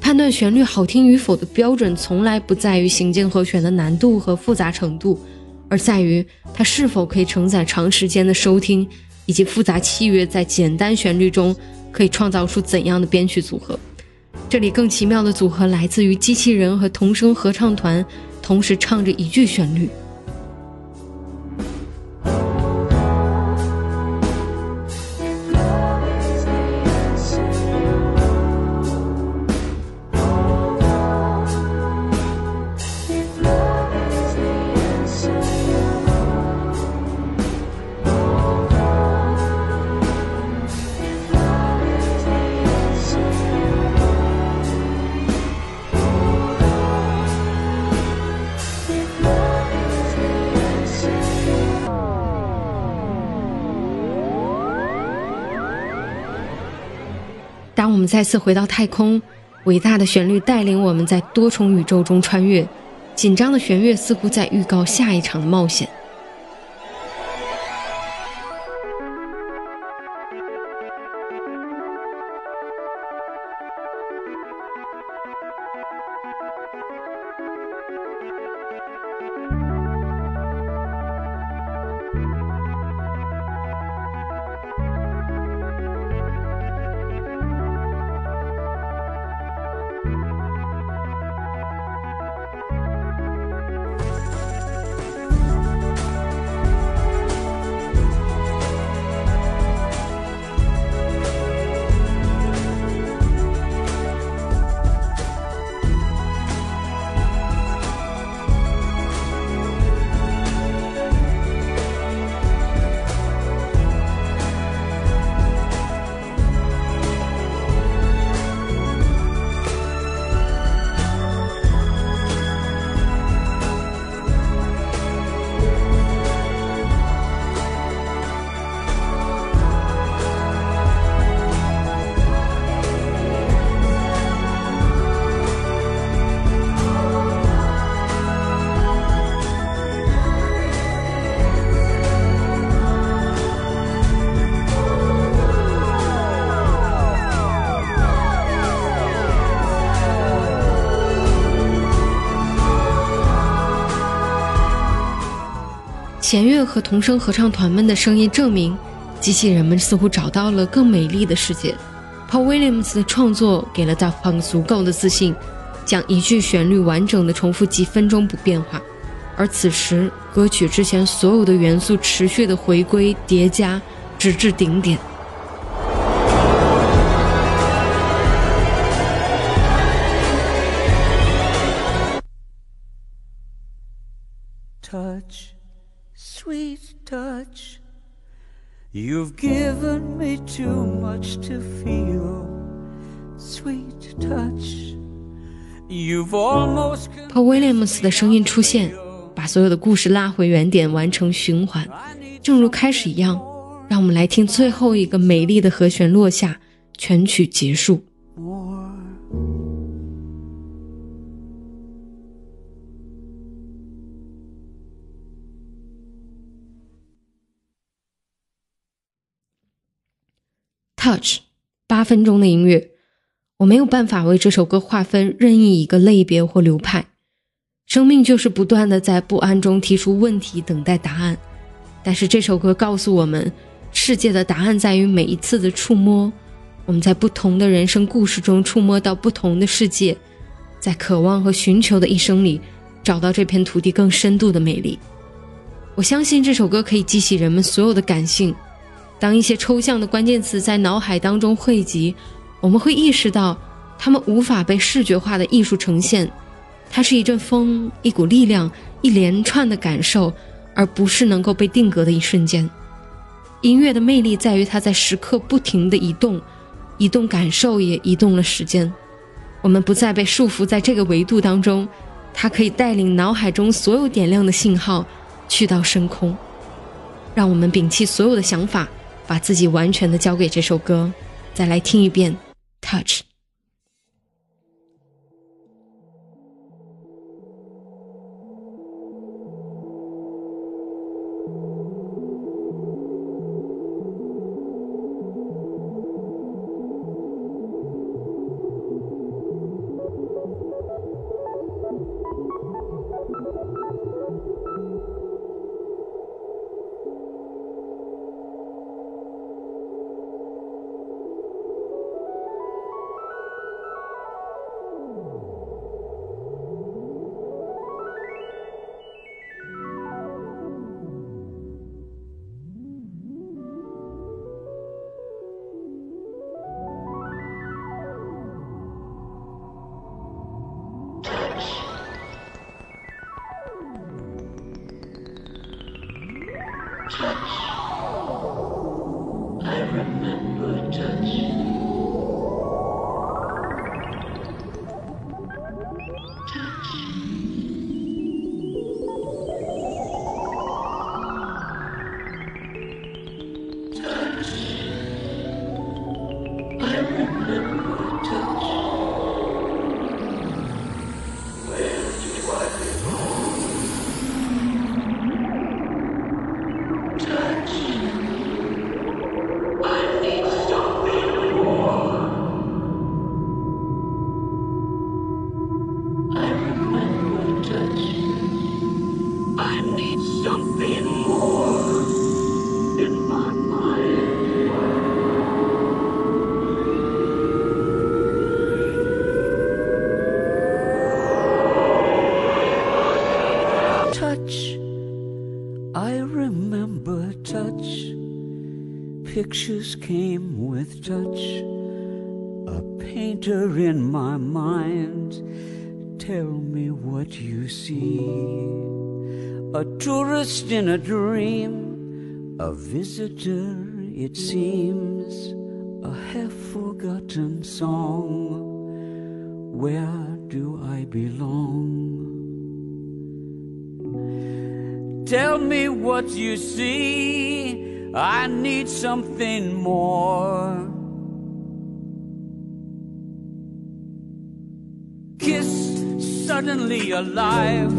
判断旋律好听与否的标准，从来不在于行进和弦的难度和复杂程度，而在于它是否可以承载长时间的收听，以及复杂器乐在简单旋律中可以创造出怎样的编曲组合。这里更奇妙的组合来自于机器人和童声合唱团同时唱着一句旋律。再次回到太空，伟大的旋律带领我们在多重宇宙中穿越，紧张的弦乐似乎在预告下一场的冒险。弦乐和童声合唱团们的声音证明，机器人们似乎找到了更美丽的世界。Paul Williams 的创作给了 Daft Punk 足够的自信，将一句旋律完整的重复几分钟不变化。而此时，歌曲之前所有的元素持续的回归叠加，直至顶点。Touch. You've given me too much to feel, sweet touch. You've almost Paul Williams 的声音出现，把所有的故事拉回原点，完成循环。正如开始一样，让我们来听最后一个美丽的和弦落下，全曲结束。八分钟的音乐，我没有办法为这首歌划分任意一个类别或流派。生命就是不断的在不安中提出问题，等待答案。但是这首歌告诉我们，世界的答案在于每一次的触摸。我们在不同的人生故事中触摸到不同的世界，在渴望和寻求的一生里，找到这片土地更深度的美丽。我相信这首歌可以激起人们所有的感性。当一些抽象的关键词在脑海当中汇集，我们会意识到，它们无法被视觉化的艺术呈现。它是一阵风，一股力量，一连串的感受，而不是能够被定格的一瞬间。音乐的魅力在于它在时刻不停的移动，移动感受也移动了时间。我们不再被束缚在这个维度当中，它可以带领脑海中所有点亮的信号去到深空。让我们摒弃所有的想法，把自己完全的交给这首歌，再来听一遍《Touch》。Tourist in a dream. A visitor, it seems. A half forgotten song. Where do I belong? Tell me what you see. I need something more. Kiss suddenly alive.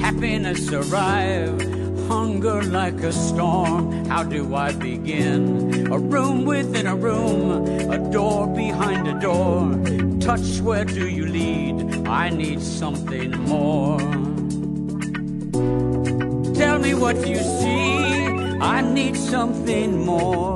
Happiness arrive. Hunger like a storm. How do I begin? A room within a room. A door behind a door. Touch, where do you lead? I need something more. Tell me what you see. I need something more.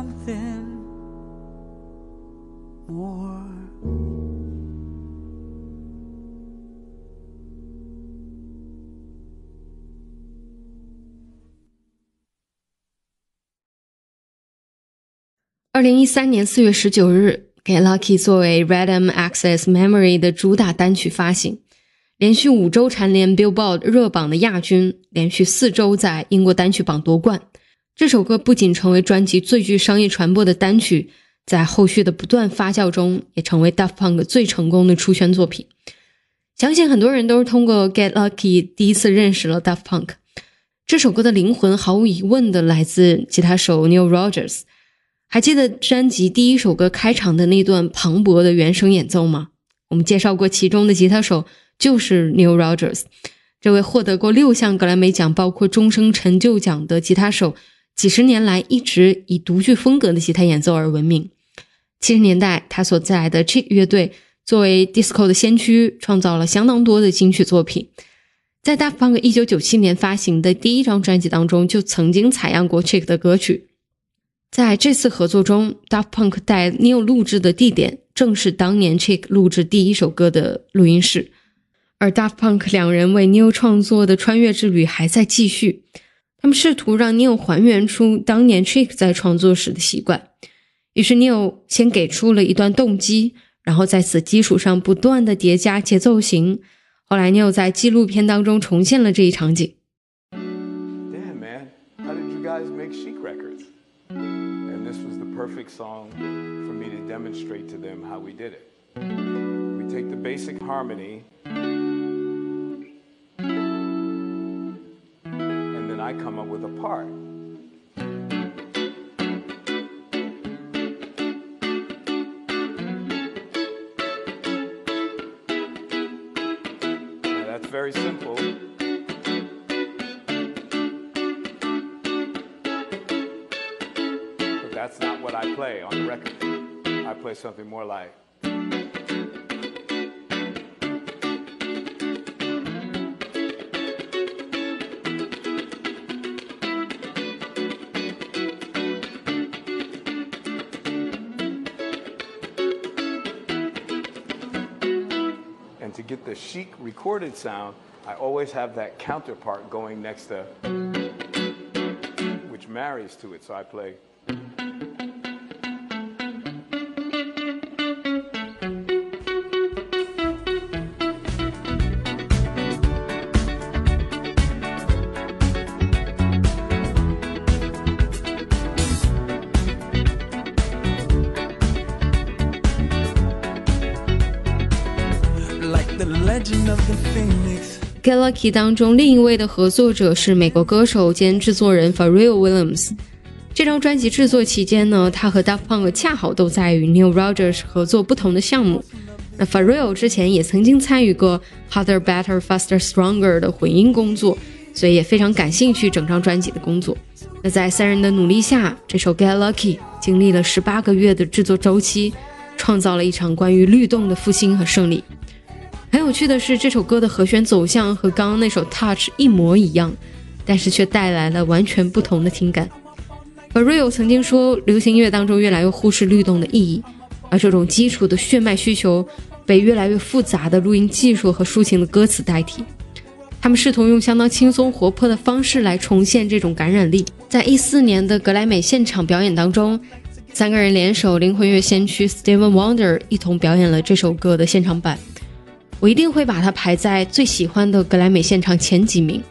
二零一三年四月十九日，《Get Lucky》作为 Random Access Memory 的主打单曲发行，连续五周蝉联 Billboard 热榜的亚军，连续四周在英国单曲榜夺冠。这首歌不仅成为专辑最具商业传播的单曲，在后续的不断发酵中，也成为 Daft Punk 最成功的出圈作品。相信很多人都是通过《Get Lucky》第一次认识了 Daft Punk。这首歌的灵魂毫无疑问的来自吉他手 Neil Rogers。还记得专辑第一首歌开场的那段磅礴的原声演奏吗？我们介绍过，其中的吉他手就是 Neil Rogers，这位获得过六项格莱美奖，包括终生成就奖的吉他手，几十年来一直以独具风格的吉他演奏而闻名。七十年代，他所在的 Chick 乐队作为 disco 的先驱，创造了相当多的金曲作品。在 Daft Punk 一九九七年发行的第一张专辑当中，就曾经采样过 Chick 的歌曲。在这次合作中，Daft Punk 带 Neil 录制的地点正是当年 Chick 录制第一首歌的录音室，而 Daft Punk 两人为 Neil 创作的穿越之旅还在继续。他们试图让 Neil 还原出当年 Chick 在创作时的习惯，于是 Neil 先给出了一段动机，然后在此基础上不断的叠加节奏型。后来 Neil 在纪录片当中重现了这一场景。Song for me to demonstrate to them how we did it. We take the basic harmony, and then I come up with a part. Now, that's very simple. Play on the record. I play something more like. And to get the chic recorded sound, I always have that counterpart going next to, which marries to it. So I play. Get Lucky 当中另一位的合作者是美国歌手兼制作人 Pharrell Williams。这张专辑制作期间呢，他和 Daft Punk 恰好都在与 Neil Rogers 合作不同的项目。那 Pharrell 之前也曾经参与过 Harder, Better, Faster, Stronger 的混音工作，所以也非常感兴趣整张专辑的工作。那在三人的努力下，这首 Get Lucky 经历了十八个月的制作周期，创造了一场关于律动的复兴和胜利。很有趣的是，这首歌的和弦走向和刚刚那首 Touch 一模一样，但是却带来了完全不同的听感。而 Rio 曾经说，流行音乐当中越来越忽视律动的意义，而这种基础的血脉需求被越来越复杂的录音技术和抒情的歌词代替。他们试图用相当轻松活泼的方式来重现这种感染力。在一四年的格莱美现场表演当中，三个人联手灵魂乐先驱 Steven Wonder 一同表演了这首歌的现场版。我一定会把它排在最喜欢的格莱美现场前几名。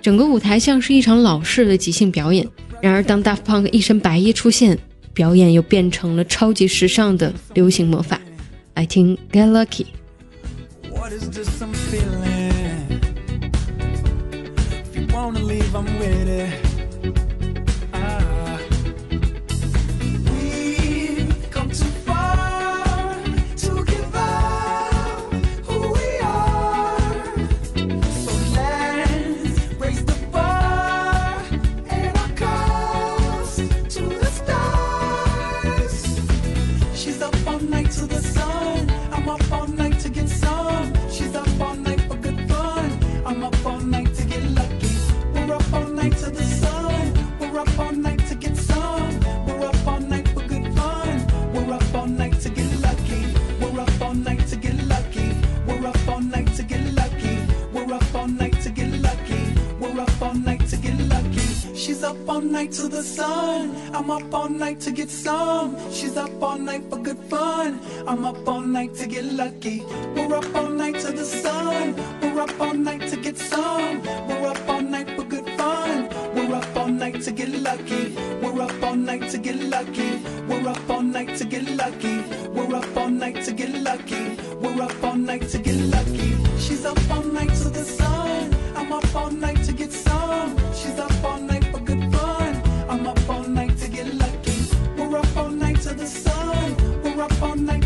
整个舞台像是一场老式的即兴表演。然而，当 Daft Punk 一身白衣出现，表演又变成了超级时尚的流行魔法。来听《Get Lucky》。Wanna leave, I'm with it. To the sun. I'm up all night to get some. She's up all night for good fun. I'm up all night to get lucky. We're up all night to the sun. We're up all night to get some. We're up all night for good fun. We're up all night to get lucky. We're up all night to get lucky. We're up all night to get lucky. We're up all night to get lucky. We're up all night to get lucky. She's up all night to the sun. I'm up all night to get some. She's up all night up all night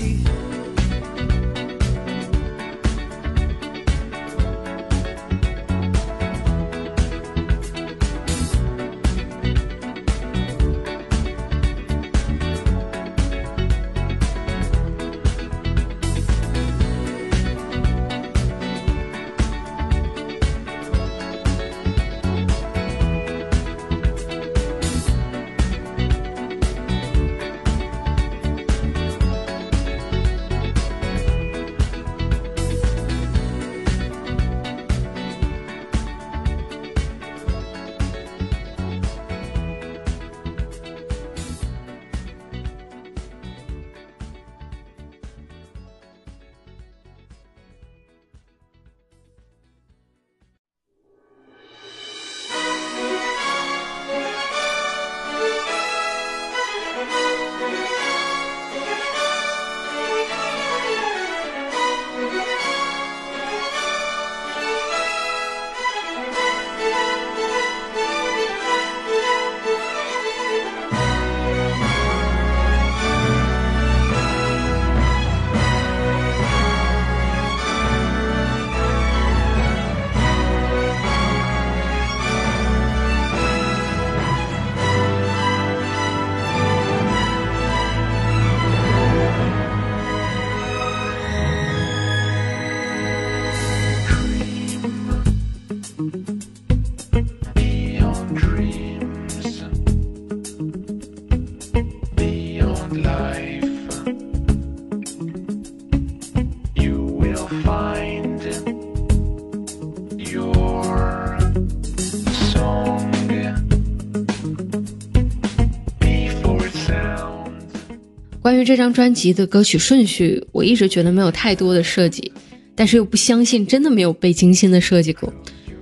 于这张专辑的歌曲顺序，我一直觉得没有太多的设计，但是又不相信真的没有被精心的设计过。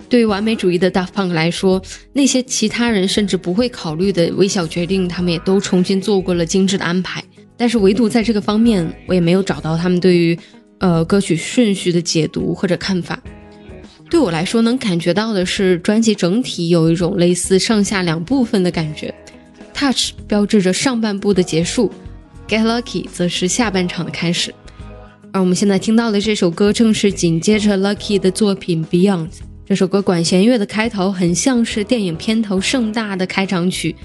对于完美主义的 Daft Punk 来说，那些其他人甚至不会考虑的微小决定，他们也都重新做过了精致的安排。但是唯独在这个方面，我也没有找到他们对于呃歌曲顺序的解读或者看法。对我来说，能感觉到的是专辑整体有一种类似上下两部分的感觉。Touch 标志着上半部的结束，Get Lucky 则是下半场的开始。而我们现在听到的这首歌，正是紧接着 Lucky 的作品 Beyond。这首歌管弦乐的开头很像是电影片头盛大的开场曲，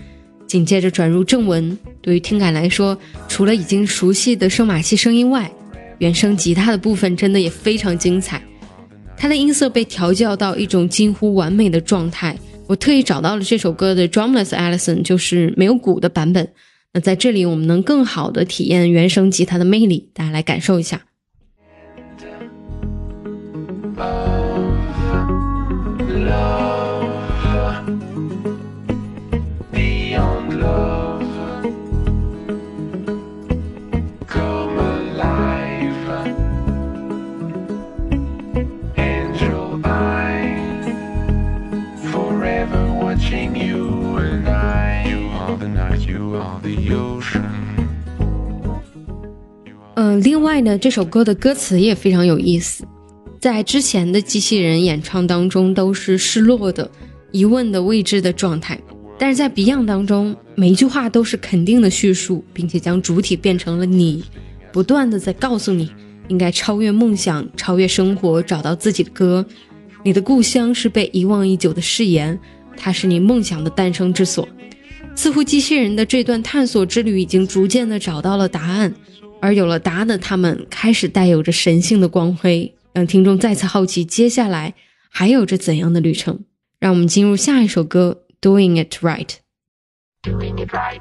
紧接着转入正文。对于听感来说，除了已经熟悉的声马器声音外，原声吉他的部分真的也非常精彩。它的音色被调教到一种近乎完美的状态。我特意找到了这首歌的 Drumless Allison，就是没有鼓的版本。那在这里，我们能更好的体验原声吉他的魅力，大家来感受一下。嗯，另外呢，这首歌的歌词也非常有意思。在之前的机器人演唱当中，都是失落的、疑问的、未知的状态，但是在 Beyond 当中，每一句话都是肯定的叙述，并且将主体变成了你，不断的在告诉你，应该超越梦想，超越生活，找到自己的歌。你的故乡是被遗忘已久的誓言，它是你梦想的诞生之所。似乎机器人的这段探索之旅已经逐渐的找到了答案，而有了答案的他们开始带有着神性的光辉，让听众再次好奇接下来还有着怎样的旅程。让我们进入下一首歌《Doing It Right》。Doing it right,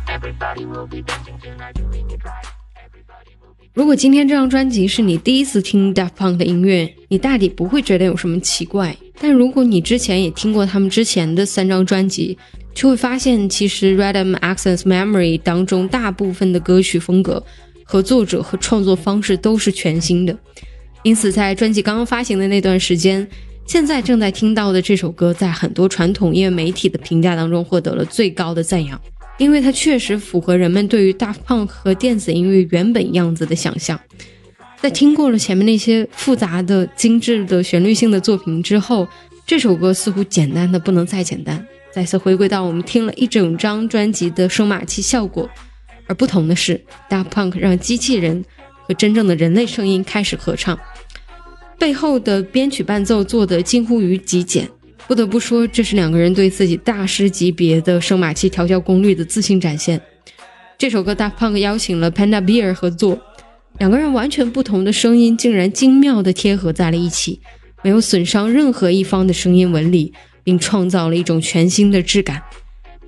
如果今天这张专辑是你第一次听 Daft Punk 的音乐，你大抵不会觉得有什么奇怪。但如果你之前也听过他们之前的三张专辑，就会发现其实 Random Access Memory 当中大部分的歌曲风格和作者和创作方式都是全新的。因此，在专辑刚刚发行的那段时间，现在正在听到的这首歌，在很多传统音乐媒体的评价当中获得了最高的赞扬。因为它确实符合人们对于 Daft Punk 和电子音乐原本样子的想象。在听过了前面那些复杂的、精致的旋律性的作品之后，这首歌似乎简单的不能再简单，再次回归到我们听了一整张专辑的声马器效果。而不同的是，Daft Punk 让机器人和真正的人类声音开始合唱，背后的编曲伴奏做得近乎于极简。不得不说，这是两个人对自己大师级别的声马器调教功力的自信展现。这首歌 Daft Punk 邀请了 Panda Bear 合作，两个人完全不同的声音竟然精妙地贴合在了一起，没有损伤任何一方的声音纹理，并创造了一种全新的质感。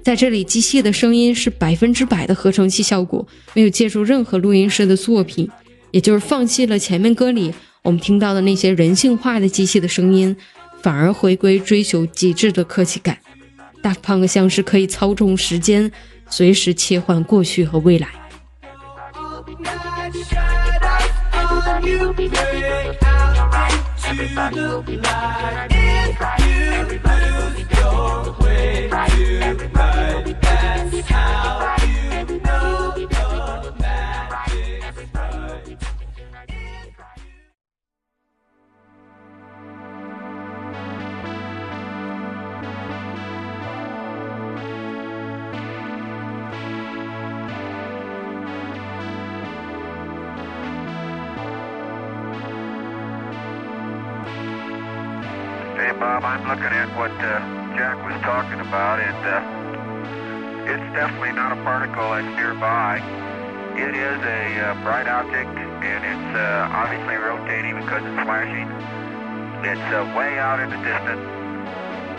在这里，机械的声音是百分之百的合成器效果，没有借助任何录音师的作品，也就是放弃了前面歌里我们听到的那些人性化的机器的声音，反而回归追求极致的科技感。大胖像是可以操纵时间，随时切换过去和未来。What uh, Jack was talking about, and uh, it's definitely not a particle that's nearby. It is a uh, bright object, and it's uh, obviously rotating because it's flashing. It's uh, way out in the distance,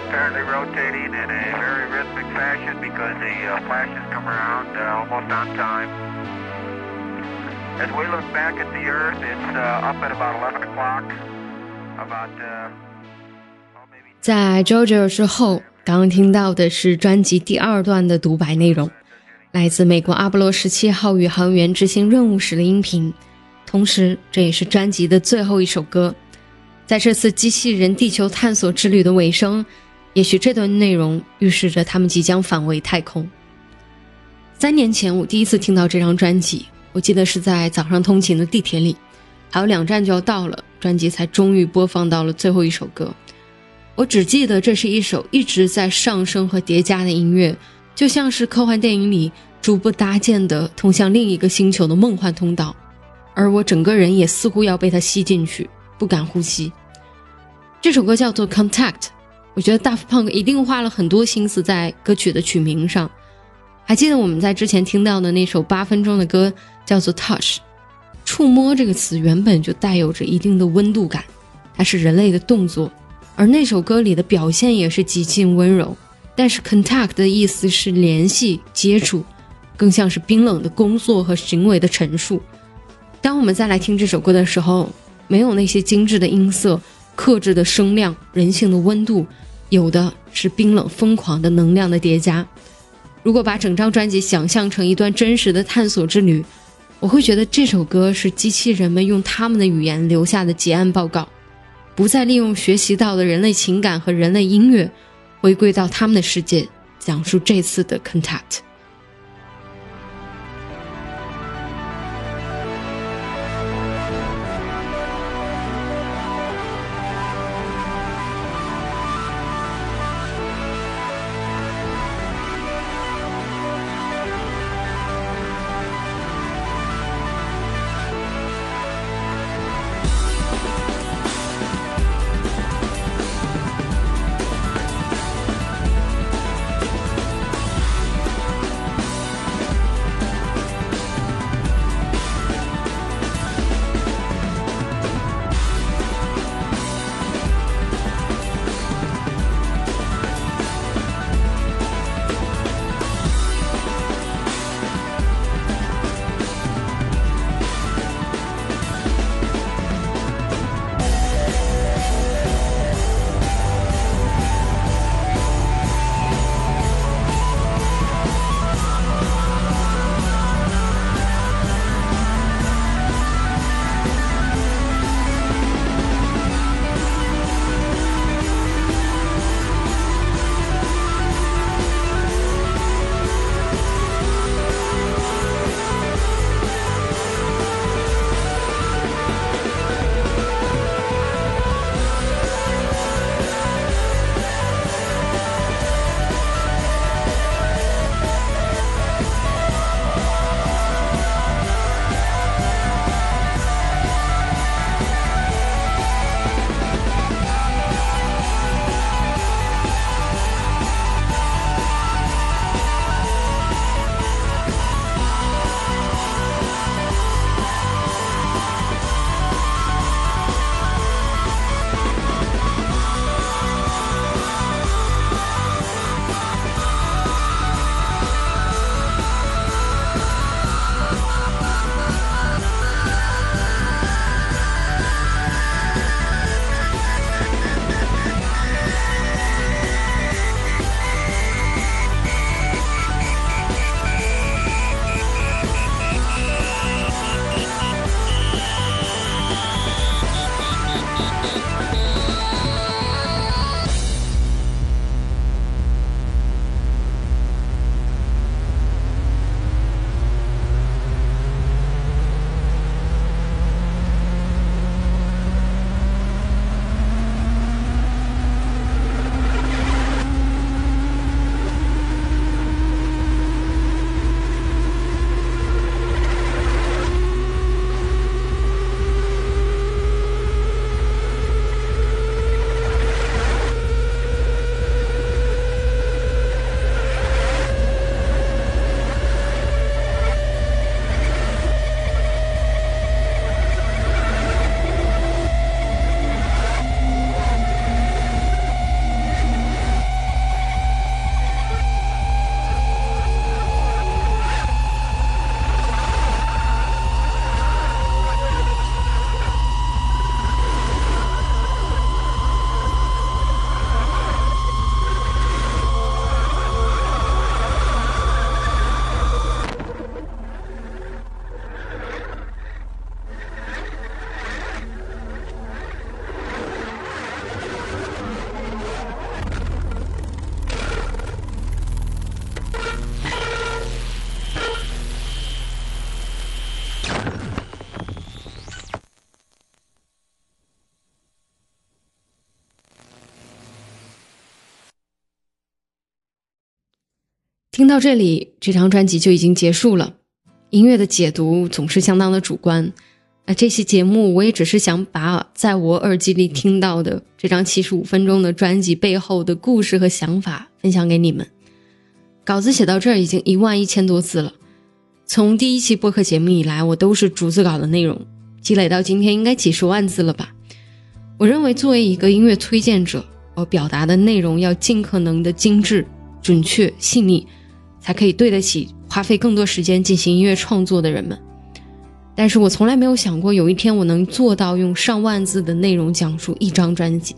apparently rotating in a very rhythmic fashion because the uh, flashes come around uh, almost on time. As we look back at the Earth, it's uh, up at about 11 o'clock. About uh, 在 JoJo 之后，刚刚听到的是专辑第二段的独白内容，来自美国阿波罗十七号宇航员执行任务时的音频，同时这也是专辑的最后一首歌。在这次机器人地球探索之旅的尾声，也许这段内容预示着他们即将返回太空。三年前，我第一次听到这张专辑，我记得是在早上通勤的地铁里，还有两站就要到了，专辑才终于播放到了最后一首歌。我只记得这是一首一直在上升和叠加的音乐，就像是科幻电影里逐步搭建的通向另一个星球的梦幻通道，而我整个人也似乎要被它吸进去，不敢呼吸。这首歌叫做《Contact》，我觉得 Daft Punk 一定花了很多心思在歌曲的曲名上。还记得我们在之前听到的那首八分钟的歌叫做《Touch》，触摸这个词原本就带有着一定的温度感，它是人类的动作。而那首歌里的表现也是极尽温柔，但是 contact 的意思是联系、接触，更像是冰冷的工作和行为的陈述。当我们再来听这首歌的时候，没有那些精致的音色、克制的声量、人性的温度，有的是冰冷疯狂的能量的叠加。如果把整张专辑想象成一段真实的探索之旅，我会觉得这首歌是机器人们用他们的语言留下的结案报告。不再利用学习到的人类情感和人类音乐，回归到他们的世界，讲述这次的 contact。听到这里，这张专辑就已经结束了。音乐的解读总是相当的主观，那这期节目我也只是想把在我耳机里听到的这张七十五分钟的专辑背后的故事和想法分享给你们。稿子写到这儿已经一万一千多字了，从第一期播客节目以来，我都是逐字稿的内容，积累到今天应该几十万字了吧。我认为作为一个音乐推荐者，我表达的内容要尽可能的精致、准确、细腻，才可以对得起花费更多时间进行音乐创作的人们。但是我从来没有想过有一天我能做到用上万字的内容讲述一张专辑。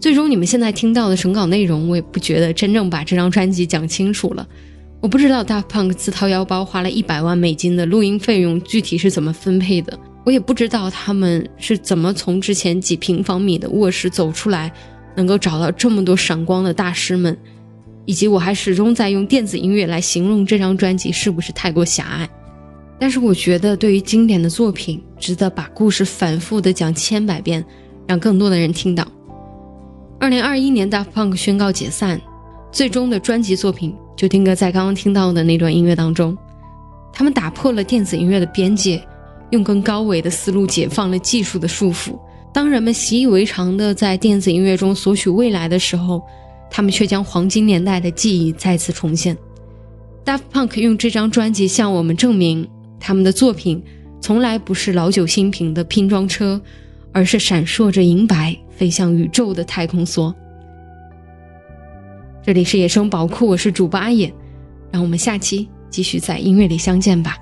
最终你们现在听到的审稿内容，我也不觉得真正把这张专辑讲清楚了。我不知道 Daft Punk 自掏腰包花了一百万美金的录音费用具体是怎么分配的，我也不知道他们是怎么从之前几平方米的卧室走出来，能够找到这么多闪光的大师们，以及我还始终在用电子音乐来形容这张专辑是不是太过狭隘。但是我觉得，对于经典的作品，值得把故事反复的讲千百遍，让更多的人听到。二零二一年，Daft Punk 宣告解散，最终的专辑作品就定格在刚刚听到的那段音乐当中。他们打破了电子音乐的边界，用更高维的思路解放了技术的束缚。当人们习以为常的在电子音乐中索取未来的时候，他们却将黄金年代的记忆再次重现。Daft Punk 用这张专辑向我们证明，他们的作品从来不是老酒新瓶的拼装车，而是闪烁着银白。飞向宇宙的太空梭。这里是野生宝库，我是主播阿野，让我们下期继续在音乐里相见吧。